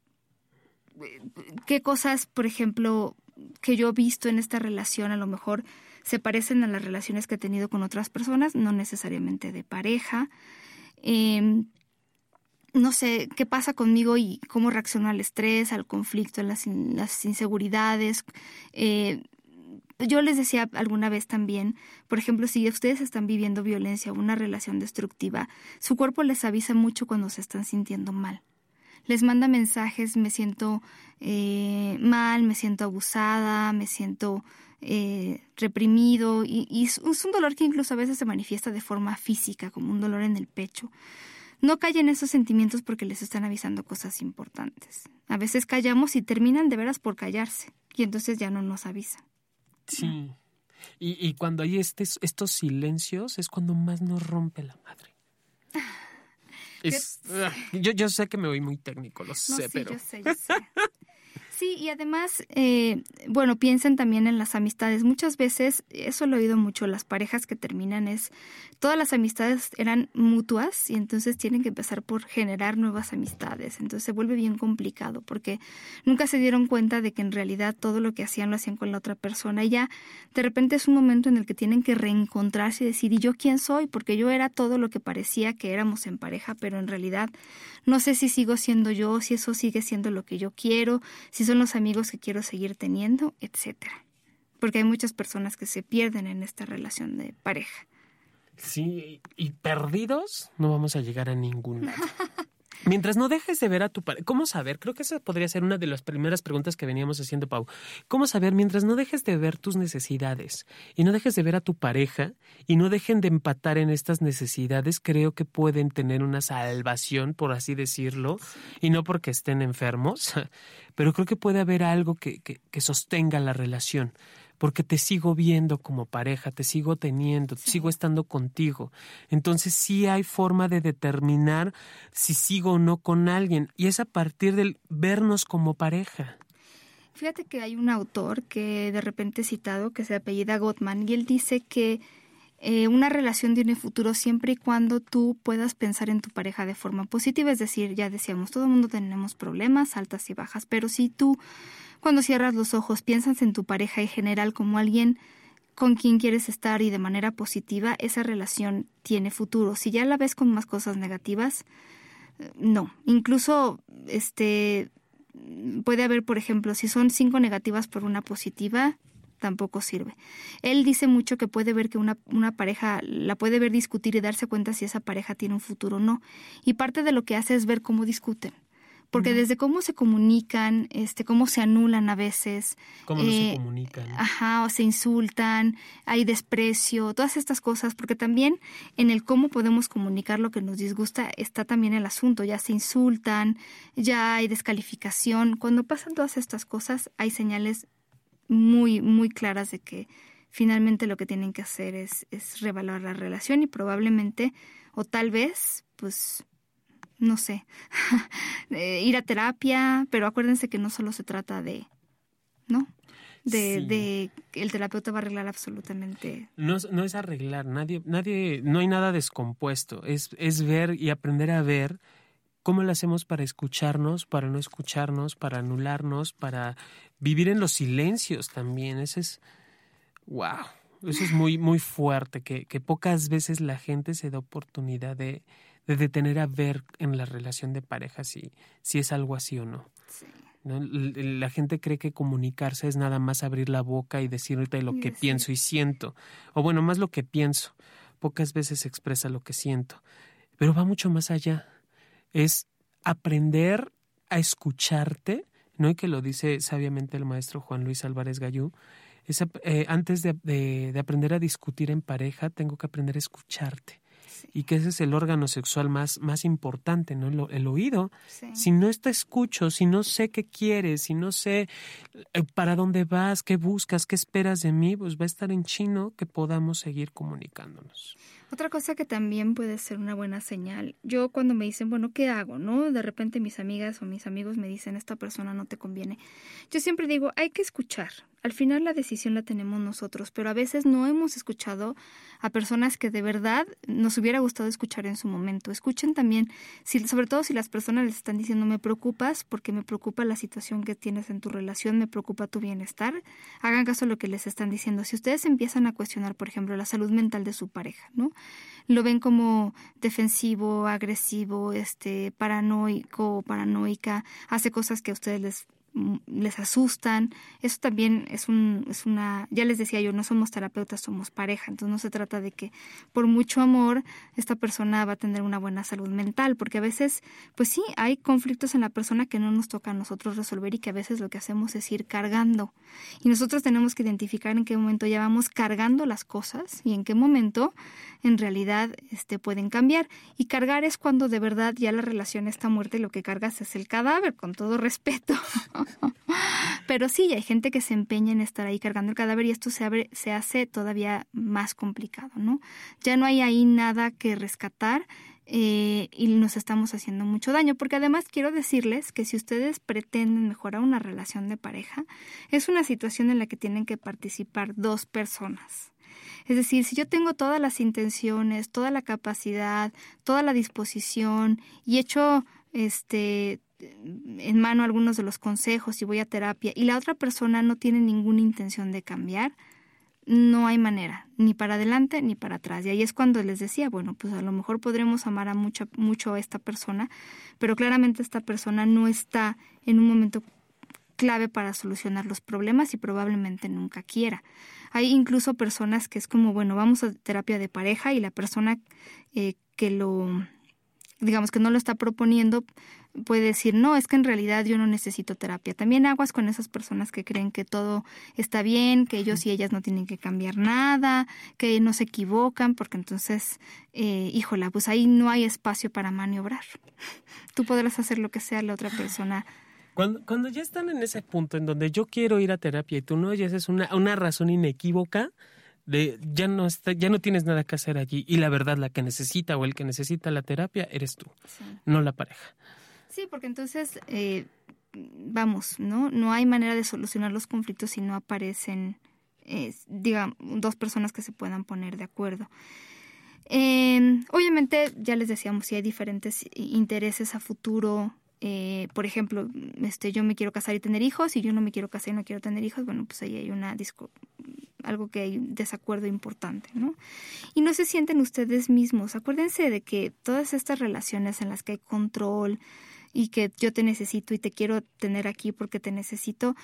qué cosas, por ejemplo, que yo he visto en esta relación a lo mejor se parecen a las relaciones que he tenido con otras personas, no necesariamente de pareja. Eh, no sé qué pasa conmigo y cómo reacciono al estrés, al conflicto, las, las inseguridades. Eh, yo les decía alguna vez también, por ejemplo, si ustedes están viviendo violencia o una relación destructiva, su cuerpo les avisa mucho cuando se están sintiendo mal. Les manda mensajes, me siento eh, mal, me siento abusada, me siento eh, reprimido y, y es un dolor que incluso a veces se manifiesta de forma física, como un dolor en el pecho. No callen esos sentimientos porque les están avisando cosas importantes. A veces callamos y terminan de veras por callarse y entonces ya no nos avisan. Sí. Y, cuando hay estos silencios es cuando más nos rompe la madre. Ah, yo, yo sé que me voy muy técnico, lo sé, pero... Yo sé, yo sé. (laughs) Sí, y además, eh, bueno, piensen también en las amistades. Muchas veces, eso lo he oído mucho, las parejas que terminan es, todas las amistades eran mutuas y entonces tienen que empezar por generar nuevas amistades. Entonces se vuelve bien complicado porque nunca se dieron cuenta de que en realidad todo lo que hacían lo hacían con la otra persona. Y ya de repente es un momento en el que tienen que reencontrarse y decir, ¿y yo quién soy? Porque yo era todo lo que parecía que éramos en pareja, pero en realidad no sé si sigo siendo yo, si eso sigue siendo lo que yo quiero, si son los amigos que quiero seguir teniendo, etcétera. Porque hay muchas personas que se pierden en esta relación de pareja. Sí, y perdidos no vamos a llegar a ningún lado. (laughs) Mientras no dejes de ver a tu pareja, ¿cómo saber? Creo que esa podría ser una de las primeras preguntas que veníamos haciendo, Pau. ¿Cómo saber mientras no dejes de ver tus necesidades y no dejes de ver a tu pareja y no dejen de empatar en estas necesidades, creo que pueden tener una salvación, por así decirlo, y no porque estén enfermos, (laughs) pero creo que puede haber algo que, que, que sostenga la relación porque te sigo viendo como pareja, te sigo teniendo, sigo estando contigo. Entonces sí hay forma de determinar si sigo o no con alguien y es a partir del vernos como pareja. Fíjate que hay un autor que de repente he citado que se apellida Gottman y él dice que eh, una relación tiene futuro siempre y cuando tú puedas pensar en tu pareja de forma positiva. Es decir, ya decíamos, todo el mundo tenemos problemas, altas y bajas, pero si tú cuando cierras los ojos piensas en tu pareja en general como alguien con quien quieres estar y de manera positiva, esa relación tiene futuro. Si ya la ves con más cosas negativas, no. Incluso, este, puede haber, por ejemplo, si son cinco negativas por una positiva, tampoco sirve. Él dice mucho que puede ver que una, una, pareja, la puede ver discutir y darse cuenta si esa pareja tiene un futuro o no. Y parte de lo que hace es ver cómo discuten porque desde cómo se comunican, este, cómo se anulan a veces. Cómo no se eh, comunican. Ajá, o se insultan, hay desprecio, todas estas cosas, porque también en el cómo podemos comunicar lo que nos disgusta está también el asunto, ya se insultan, ya hay descalificación. Cuando pasan todas estas cosas, hay señales muy, muy claras de que finalmente lo que tienen que hacer es, es revaluar la relación y probablemente, o tal vez, pues no sé, (laughs) ir a terapia, pero acuérdense que no solo se trata de, ¿no? De, de el terapeuta va a arreglar absolutamente. No, no es arreglar, nadie, nadie, no hay nada descompuesto, es, es ver y aprender a ver cómo lo hacemos para escucharnos, para no escucharnos, para anularnos, para vivir en los silencios también. Ese es, wow, eso es muy, muy fuerte, que, que pocas veces la gente se da oportunidad de, de detener a ver en la relación de pareja si, si es algo así o no. La gente cree que comunicarse es nada más abrir la boca y decirte lo que pienso y siento. O bueno, más lo que pienso. Pocas veces se expresa lo que siento. Pero va mucho más allá. Es aprender a escucharte, ¿no? Y que lo dice sabiamente el maestro Juan Luis Álvarez Gallú. Es, eh, antes de, de aprender a discutir en pareja, tengo que aprender a escucharte y que ese es el órgano sexual más, más importante, ¿no? El, oído. Si no te escucho, si no sé qué quieres, si no sé eh, para dónde vas, qué buscas, qué esperas de mí, pues va a estar en chino que podamos seguir comunicándonos. Otra cosa que también puede ser una buena señal, yo cuando me dicen, bueno, ¿qué hago? ¿No? De repente mis amigas o mis amigos me dicen, esta persona no te conviene. Yo siempre digo, hay que escuchar. Al final la decisión la tenemos nosotros, pero a veces no hemos escuchado a personas que de verdad nos hubiera gustado escuchar en su momento. Escuchen también, si, sobre todo si las personas les están diciendo, me preocupas porque me preocupa la situación que tienes en tu relación, me preocupa tu bienestar, hagan caso a lo que les están diciendo. Si ustedes empiezan a cuestionar, por ejemplo, la salud mental de su pareja, ¿no? Lo ven como defensivo, agresivo, este, paranoico, paranoica, hace cosas que a ustedes les les asustan. Eso también es, un, es una, ya les decía yo, no somos terapeutas, somos pareja. Entonces no se trata de que por mucho amor esta persona va a tener una buena salud mental, porque a veces, pues sí, hay conflictos en la persona que no nos toca a nosotros resolver y que a veces lo que hacemos es ir cargando. Y nosotros tenemos que identificar en qué momento ya vamos cargando las cosas y en qué momento en realidad este, pueden cambiar. Y cargar es cuando de verdad ya la relación está muerta y lo que cargas es el cadáver, con todo respeto. (laughs) (laughs) Pero sí, hay gente que se empeña en estar ahí cargando el cadáver y esto se, abre, se hace todavía más complicado, ¿no? Ya no hay ahí nada que rescatar. Eh, y nos estamos haciendo mucho daño, porque además quiero decirles que si ustedes pretenden mejorar una relación de pareja, es una situación en la que tienen que participar dos personas. Es decir, si yo tengo todas las intenciones, toda la capacidad, toda la disposición y hecho este en mano algunos de los consejos y voy a terapia y la otra persona no tiene ninguna intención de cambiar, no hay manera, ni para adelante ni para atrás. Y ahí es cuando les decía, bueno, pues a lo mejor podremos amar a mucho, mucho a esta persona, pero claramente esta persona no está en un momento clave para solucionar los problemas y probablemente nunca quiera. Hay incluso personas que es como, bueno, vamos a terapia de pareja y la persona eh, que lo, digamos que no lo está proponiendo, puede decir, no, es que en realidad yo no necesito terapia. También aguas con esas personas que creen que todo está bien, que ellos y ellas no tienen que cambiar nada, que no se equivocan, porque entonces, eh, híjola, pues ahí no hay espacio para maniobrar. Tú podrás hacer lo que sea la otra persona cuando, cuando ya están en ese punto en donde yo quiero ir a terapia y tú no oyes, es una, una razón inequívoca de ya no está, ya no tienes nada que hacer allí y la verdad la que necesita o el que necesita la terapia eres tú, no la pareja. Sí, porque entonces eh, vamos, no no hay manera de solucionar los conflictos si no aparecen eh, digamos dos personas que se puedan poner de acuerdo. Eh, obviamente ya les decíamos si hay diferentes intereses a futuro eh, por ejemplo, este, yo me quiero casar y tener hijos, y yo no me quiero casar y no quiero tener hijos, bueno, pues ahí hay una disco, algo que hay desacuerdo importante, ¿no? Y no se sienten ustedes mismos. Acuérdense de que todas estas relaciones en las que hay control y que yo te necesito y te quiero tener aquí porque te necesito,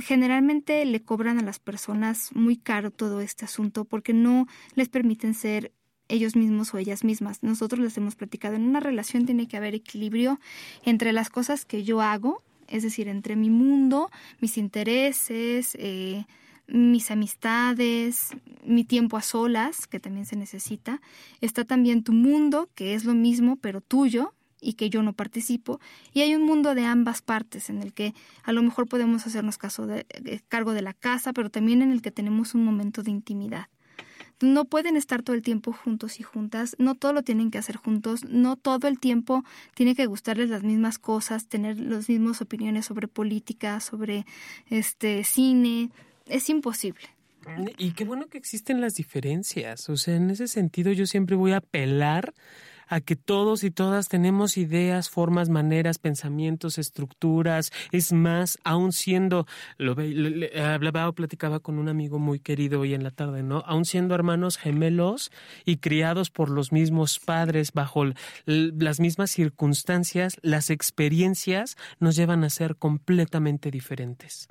generalmente le cobran a las personas muy caro todo este asunto porque no les permiten ser ellos mismos o ellas mismas. Nosotros les hemos platicado, en una relación tiene que haber equilibrio entre las cosas que yo hago, es decir, entre mi mundo, mis intereses, eh, mis amistades, mi tiempo a solas, que también se necesita. Está también tu mundo, que es lo mismo, pero tuyo, y que yo no participo. Y hay un mundo de ambas partes en el que a lo mejor podemos hacernos caso de, cargo de la casa, pero también en el que tenemos un momento de intimidad no pueden estar todo el tiempo juntos y juntas, no todo lo tienen que hacer juntos, no todo el tiempo tiene que gustarles las mismas cosas, tener las mismas opiniones sobre política, sobre este cine, es imposible. Y qué bueno que existen las diferencias, o sea, en ese sentido yo siempre voy a apelar a que todos y todas tenemos ideas, formas, maneras, pensamientos, estructuras. Es más, aún siendo, lo, hablaba o platicaba con un amigo muy querido hoy en la tarde, ¿no? Aún siendo hermanos gemelos y criados por los mismos padres bajo las mismas circunstancias, las experiencias nos llevan a ser completamente diferentes.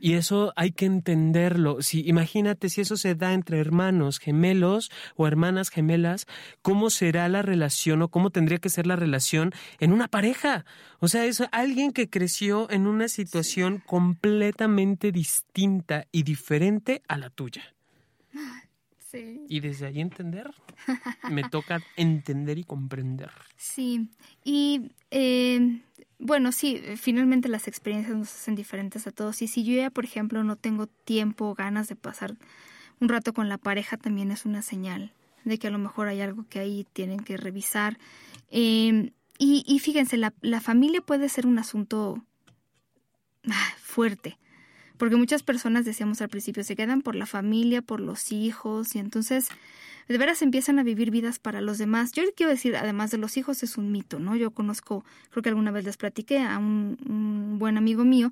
Y eso hay que entenderlo. Si imagínate si eso se da entre hermanos gemelos o hermanas gemelas, ¿cómo será la relación o cómo tendría que ser la relación en una pareja. O sea, es alguien que creció en una situación completamente distinta y diferente a la tuya. Sí. Y desde ahí entender, me toca (laughs) entender y comprender. Sí, y eh, bueno, sí, finalmente las experiencias nos hacen diferentes a todos. Y si yo ya, por ejemplo, no tengo tiempo o ganas de pasar un rato con la pareja, también es una señal de que a lo mejor hay algo que ahí tienen que revisar. Em, y, fíjense, la, la, familia puede ser un asunto ah, fuerte, porque muchas personas, decíamos al principio, se quedan por la familia, por los hijos, y entonces de veras empiezan a vivir vidas para los demás. Yo quiero decir, además de los hijos, es un mito, ¿no? Yo conozco, creo que alguna vez les platiqué a un buen amigo mío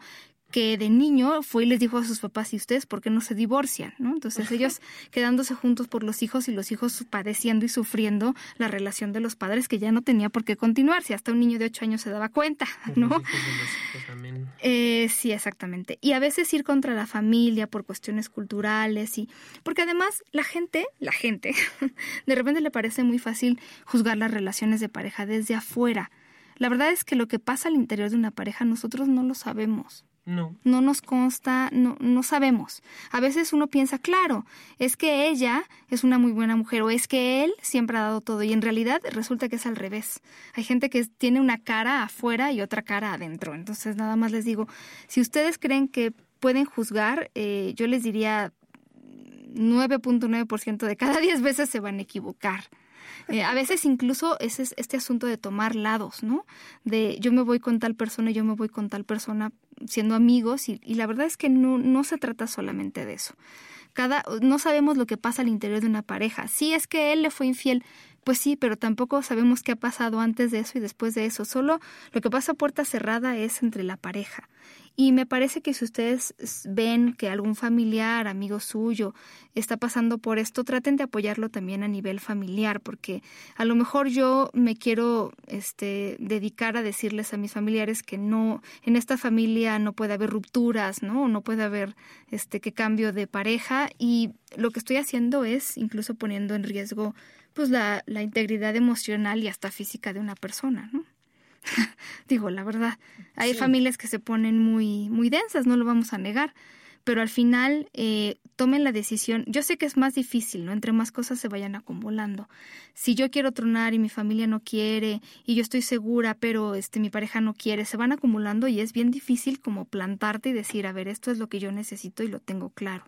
que de niño fue y les dijo a sus papás, ¿y ustedes por qué no se divorcian? ¿no? Entonces ellos quedándose juntos por los hijos y los hijos padeciendo y sufriendo la relación de los padres que ya no tenía por qué continuar, si hasta un niño de ocho años se daba cuenta, ¿no? Eh, sí, exactamente. Y a veces ir contra la familia por cuestiones culturales y porque además la gente, la gente, (laughs) de repente le parece muy fácil juzgar las relaciones de pareja desde afuera. La verdad es que lo que pasa al interior de una pareja nosotros no lo sabemos. No. No nos consta, no, no sabemos. A veces uno piensa, claro, es que ella es una muy buena mujer o es que él siempre ha dado todo y en realidad resulta que es al revés. Hay gente que tiene una cara afuera y otra cara adentro. Entonces nada más les digo, si ustedes creen que pueden juzgar, eh, yo les diría 9.9% de cada (laughs) 10 veces se van a equivocar. Eh, a veces incluso es este asunto de tomar lados, ¿no? De yo me voy con tal persona, yo me voy con tal persona siendo amigos y, y la verdad es que no, no se trata solamente de eso. Cada, no sabemos lo que pasa al interior de una pareja. Si es que él le fue infiel, pues sí, pero tampoco sabemos qué ha pasado antes de eso y después de eso. Solo lo que pasa a puerta cerrada es entre la pareja. Y me parece que si ustedes ven que algún familiar, amigo suyo, está pasando por esto, traten de apoyarlo también a nivel familiar, porque a lo mejor yo me quiero este, dedicar a decirles a mis familiares que no, en esta familia no puede haber rupturas, ¿no? No puede haber este que cambio de pareja. Y lo que estoy haciendo es incluso poniendo en riesgo pues la, la integridad emocional y hasta física de una persona, ¿no? (laughs) Digo, la verdad, hay familias que se ponen muy, muy densas, no lo vamos a negar, pero al final eh, tomen la decisión. Yo sé que es más difícil, ¿no? Entre más cosas se vayan acumulando. Si yo quiero tronar y mi familia no quiere, y yo estoy segura, pero este mi pareja no quiere, se van acumulando y es bien difícil como plantarte y decir, a ver, esto es lo que yo necesito y lo tengo claro.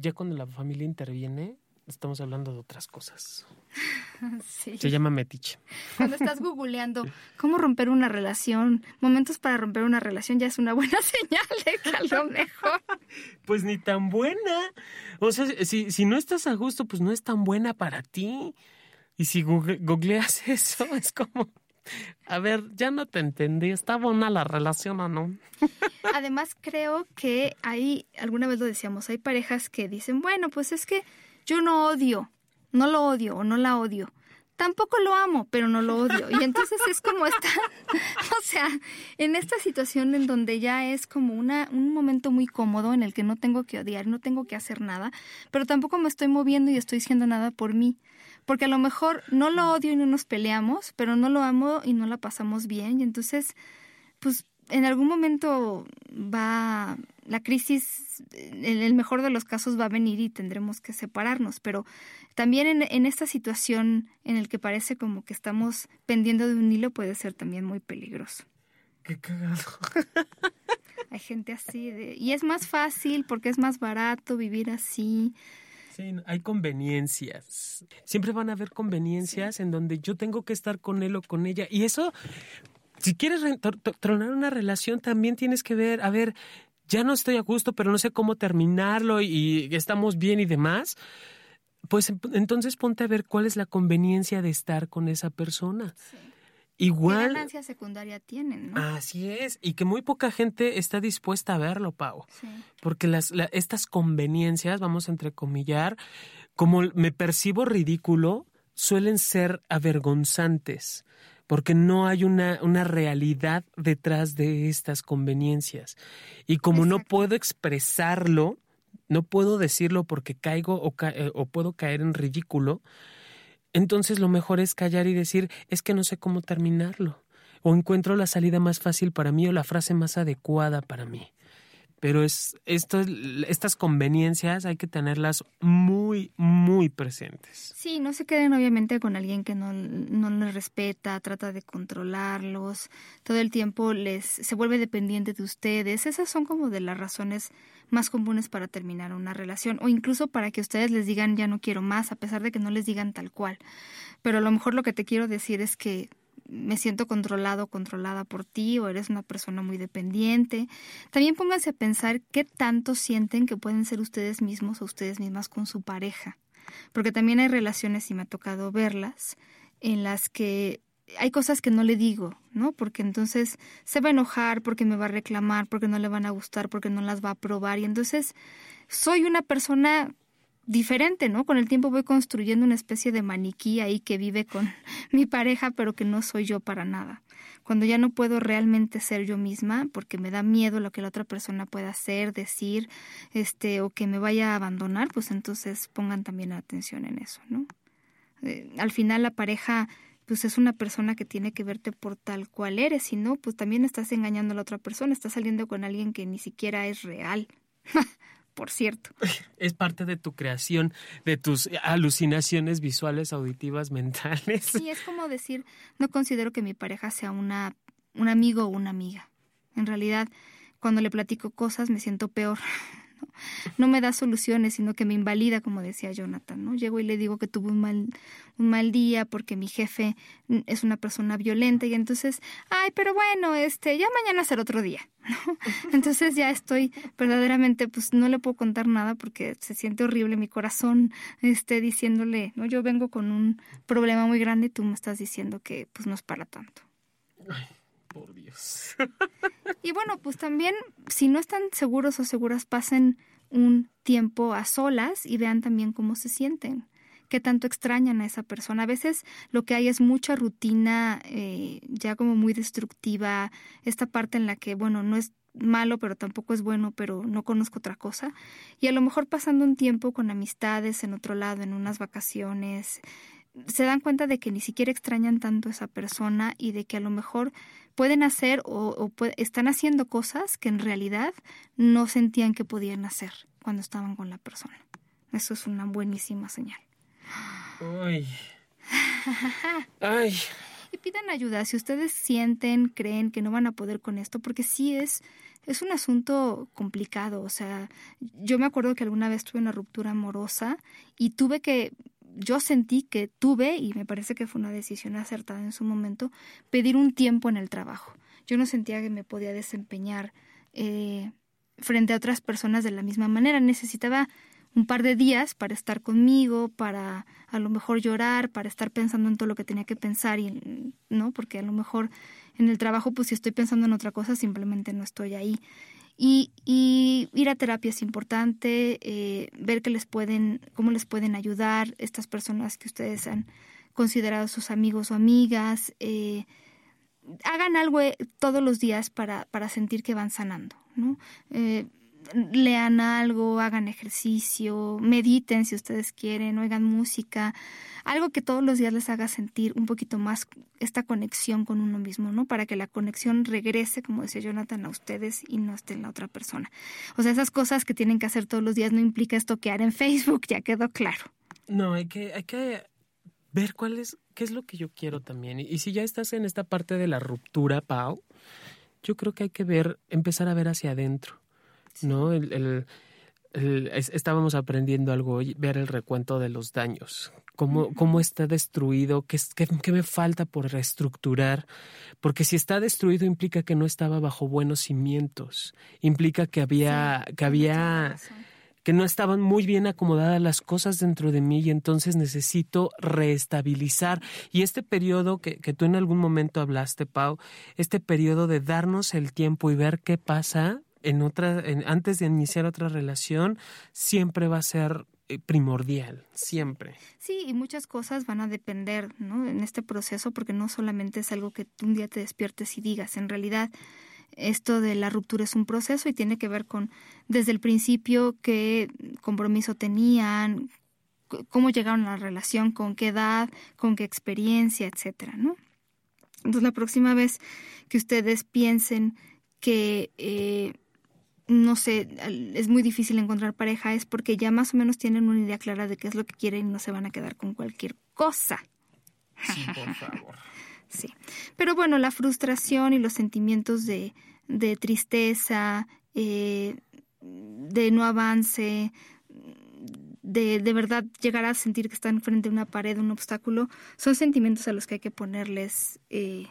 Ya cuando la familia interviene, estamos hablando de otras cosas. (laughs) Sí. Se llama metiche. Cuando estás googleando cómo romper una relación, momentos para romper una relación, ya es una buena (laughs) señal de que a lo mejor. Pues ni tan buena. O sea, si, si no estás a gusto, pues no es tan buena para ti. Y si googleas (laughs) eso, es como A ver, ya no te entendí. ¿Está buena la relación o no? Además, creo que hay, alguna vez lo decíamos, hay parejas que dicen, bueno, pues es que yo no odio, no lo odio o no la odio. Tampoco lo amo, pero no lo odio. Y entonces es como esta, (laughs) o sea, en esta situación en donde ya es como una, un momento muy cómodo en el que no tengo que odiar, no tengo que hacer nada, pero tampoco me estoy moviendo y estoy haciendo nada por mí porque a lo mejor no lo odio y no nos peleamos, pero no lo amo y no la pasamos bien y entonces, pues en algún momento va la crisis, en el mejor de los casos va a venir y tendremos que separarnos, pero también en, en esta situación en el que parece como que estamos pendiendo de un hilo puede ser también muy peligroso. Qué cagado. (laughs) Hay gente así de, y es más fácil porque es más barato vivir así. Sí, hay conveniencias. Siempre van a haber conveniencias en donde yo tengo que estar con él o con ella. Y eso, si quieres tronar una relación, también tienes que ver, a ver, ya no estoy a gusto, pero no sé cómo terminarlo y estamos bien y demás. Pues entonces ponte a ver cuál es la conveniencia de estar con esa persona. Igual. ¿Qué ganancia secundaria tienen? ¿no? Así es, y que muy poca gente está dispuesta a verlo, Pau. Porque las, estas conveniencias, vamos a entrecomillar, como me percibo ridículo, suelen ser avergonzantes, porque no hay una, una realidad detrás de estas conveniencias. Y como no puedo expresarlo, no puedo decirlo porque caigo o, eh, o puedo caer en ridículo, entonces lo mejor es callar y decir, es que no sé cómo terminarlo. O encuentro la salida más fácil para mí o la frase más adecuada para mí. Pero es, esto, estas conveniencias hay que tenerlas muy, muy presentes. Sí, no se queden obviamente con alguien que no, no les respeta, trata de controlarlos, todo el tiempo les se vuelve dependiente de ustedes. Esas son como de las razones más comunes para terminar una relación o incluso para que ustedes les digan ya no quiero más a pesar de que no les digan tal cual. Pero a lo mejor lo que te quiero decir es que me siento controlado, controlada por ti o eres una persona muy dependiente. También pónganse a pensar qué tanto sienten que pueden ser ustedes mismos o ustedes mismas con su pareja. Porque también hay relaciones, y me ha tocado verlas, en las que hay cosas que no le digo, ¿no? Porque entonces se va a enojar, porque me va a reclamar, porque no le van a gustar, porque no las va a probar. Y entonces soy una persona diferente, ¿no? Con el tiempo voy construyendo una especie de maniquí ahí que vive con (laughs) mi pareja, pero que no soy yo para nada. Cuando ya no puedo realmente ser yo misma, porque me da miedo lo que la otra persona pueda hacer, decir, este, o que me vaya a abandonar, pues entonces pongan también atención en eso, ¿no? Eh, al final la pareja pues es una persona que tiene que verte por tal cual eres, si no, pues también estás engañando a la otra persona, estás saliendo con alguien que ni siquiera es real. (laughs) por cierto. (laughs) Es parte de tu creación, de tus alucinaciones visuales, auditivas, (laughs) mentales. Sí, es como decir, no considero que mi pareja sea una, un amigo o una amiga. En realidad, cuando le platico cosas me siento peor (laughs) no me da soluciones, sino que me invalida, como decía Jonathan, ¿no? Llego y le digo que tuve un mal, un mal día porque mi jefe es una persona violenta y entonces, ay, pero bueno, este, ya mañana será otro día, (laughs) Entonces ya estoy verdaderamente, pues no le puedo contar nada porque se siente horrible mi corazón, este, diciéndole, no, yo vengo con un problema muy grande y tú me estás diciendo que, pues no es para tanto. Por Dios. (laughs) Y bueno, pues también, si no están seguros o seguras, pasen un tiempo a solas y vean también cómo se sienten, qué tanto extrañan a esa persona. A veces lo que hay es mucha rutina, eh, ya como muy destructiva, esta parte en la que, bueno, no es malo, pero tampoco es bueno, pero no conozco otra cosa. Y a lo mejor pasando un tiempo con amistades en otro lado, en unas vacaciones, se dan cuenta de que ni siquiera extrañan tanto a esa persona y de que a lo mejor pueden hacer o, están haciendo cosas que en realidad no sentían que podían hacer cuando estaban con la persona. Eso es una buenísima señal. Ay. Ay. Y pidan ayuda si ustedes sienten, creen que no van a poder con esto, porque sí es, es un asunto complicado. O sea, yo me acuerdo que alguna vez tuve una ruptura amorosa y tuve que yo sentí que tuve, y me parece que fue una decisión acertada en su momento, pedir un tiempo en el trabajo. Yo no sentía que me podía desempeñar eh, frente a otras personas de la misma manera. Necesitaba un par de días para estar conmigo, para a lo mejor llorar, para estar pensando en todo lo que tenía que pensar y no, porque a lo mejor en el trabajo pues si estoy pensando en otra cosa simplemente no estoy ahí. Y, y ir a terapia es importante, eh, ver que les pueden, cómo les pueden ayudar estas personas que ustedes han considerado sus amigos o amigas. Eh, hagan algo eh, todos los días para, para sentir que van sanando, ¿no? Eh, lean algo, hagan ejercicio, mediten si ustedes quieren, oigan música, algo que todos los días les haga sentir un poquito más esta conexión con uno mismo, ¿no? Para que la conexión regrese, como decía Jonathan, a ustedes y no esté en la otra persona. O sea, esas cosas que tienen que hacer todos los días no implica estoquear en Facebook, ya quedó claro. No, hay que, hay que ver cuál es, qué es lo que yo quiero también. Y, si ya estás en esta parte de la ruptura, Pau, yo creo que hay que ver, empezar a ver hacia adentro, ¿no? El, estábamos aprendiendo algo hoy, ver el recuento de los daños, cómo, cómo está destruido, qué, qué, qué, me falta por reestructurar, porque si está destruido implica que no estaba bajo buenos cimientos, implica que había, que había que no estaban muy bien acomodadas las cosas dentro de mí y entonces necesito reestabilizar. Y este periodo que, que tú en algún momento hablaste, Pau, este periodo de darnos el tiempo y ver qué pasa en otra, en, antes de iniciar otra relación, siempre va a ser eh, primordial, siempre. Sí, y muchas cosas van a depender, ¿no? En este proceso, porque no solamente es algo que un día te despiertes y digas, en realidad esto de la ruptura es un proceso y tiene que ver con desde el principio qué compromiso tenían, cómo llegaron a la relación, con qué edad, con qué experiencia, etcétera, ¿no? Entonces la próxima vez que ustedes piensen que eh, no sé, es muy difícil encontrar pareja es porque ya más o menos tienen una idea clara de qué es lo que quieren y no se van a quedar con cualquier cosa. Sí, por (laughs) favor. Sí. Pero bueno, la frustración y los sentimientos de, de tristeza, eh, de no avance, de, de verdad llegar a sentir que están frente a una pared, un obstáculo, son sentimientos a los que hay que ponerles, eh,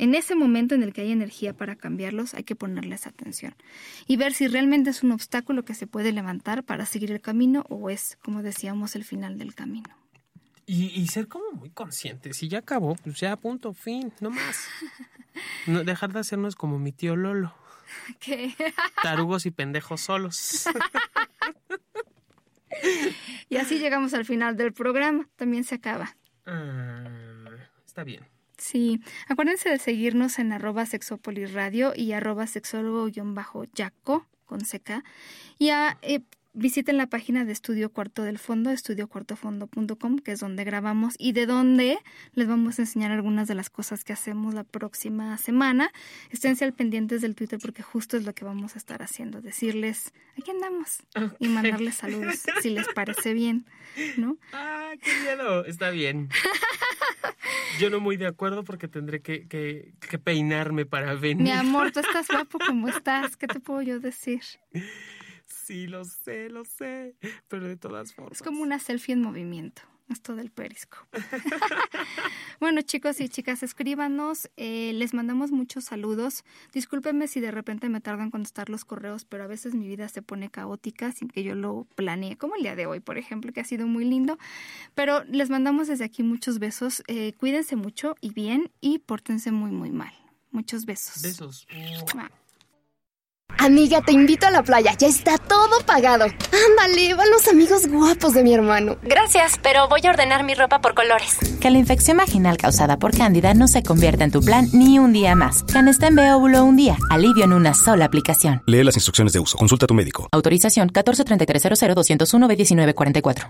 en ese momento en el que hay energía para cambiarlos, hay que ponerles atención y ver si realmente es un obstáculo que se puede levantar para seguir el camino o es, como decíamos, el final del camino. Y, ser como muy conscientes. Si ya acabó, pues ya punto, fin, no más. No, dejar de hacernos como mi tío Lolo. (laughs) ¿Qué? Tarugos y pendejos solos. (laughs) y así llegamos al final del programa. También se acaba. Ah, está bien. Sí, acuérdense de seguirnos en arroba sexopoliradio y arroba sexólogo-yaco con CK. Y a, eh, visiten la página de Estudio Cuarto del Fondo, estudiocuartofondo.com, que es donde grabamos y de donde les vamos a enseñar algunas de las cosas que hacemos la próxima semana. Esténse al pendientes del Twitter porque justo es lo que vamos a estar haciendo, decirles, aquí andamos y mandarles saludos, si les parece bien, ¿no? Ah, qué miedo, está bien. Yo no muy de acuerdo porque tendré que, que, que peinarme para venir. Mi amor, tú estás guapo como estás, ¿qué te puedo yo decir? Sí, lo sé, lo sé, pero de todas formas. Es como una selfie en movimiento, esto del perisco. (laughs) bueno, chicos y chicas, escríbanos, eh, les mandamos muchos saludos. Discúlpenme si de repente me tardo en contestar los correos, pero a veces mi vida se pone caótica sin que yo lo planee, como el día de hoy, por ejemplo, que ha sido muy lindo. Pero les mandamos desde aquí muchos besos. Eh, cuídense mucho y bien y pórtense muy, muy mal. Muchos besos. Besos. Amiga, te invito a la playa. Ya está todo pagado. Ándale, van los amigos guapos de mi hermano. Gracias, pero voy a ordenar mi ropa por colores. Que la infección vaginal causada por cándida no se convierta en tu plan ni un día más. Canesten B óvulo un día. Alivio en una sola aplicación. Lee las instrucciones de uso. Consulta a tu médico. Autorización 1433 201 B1944.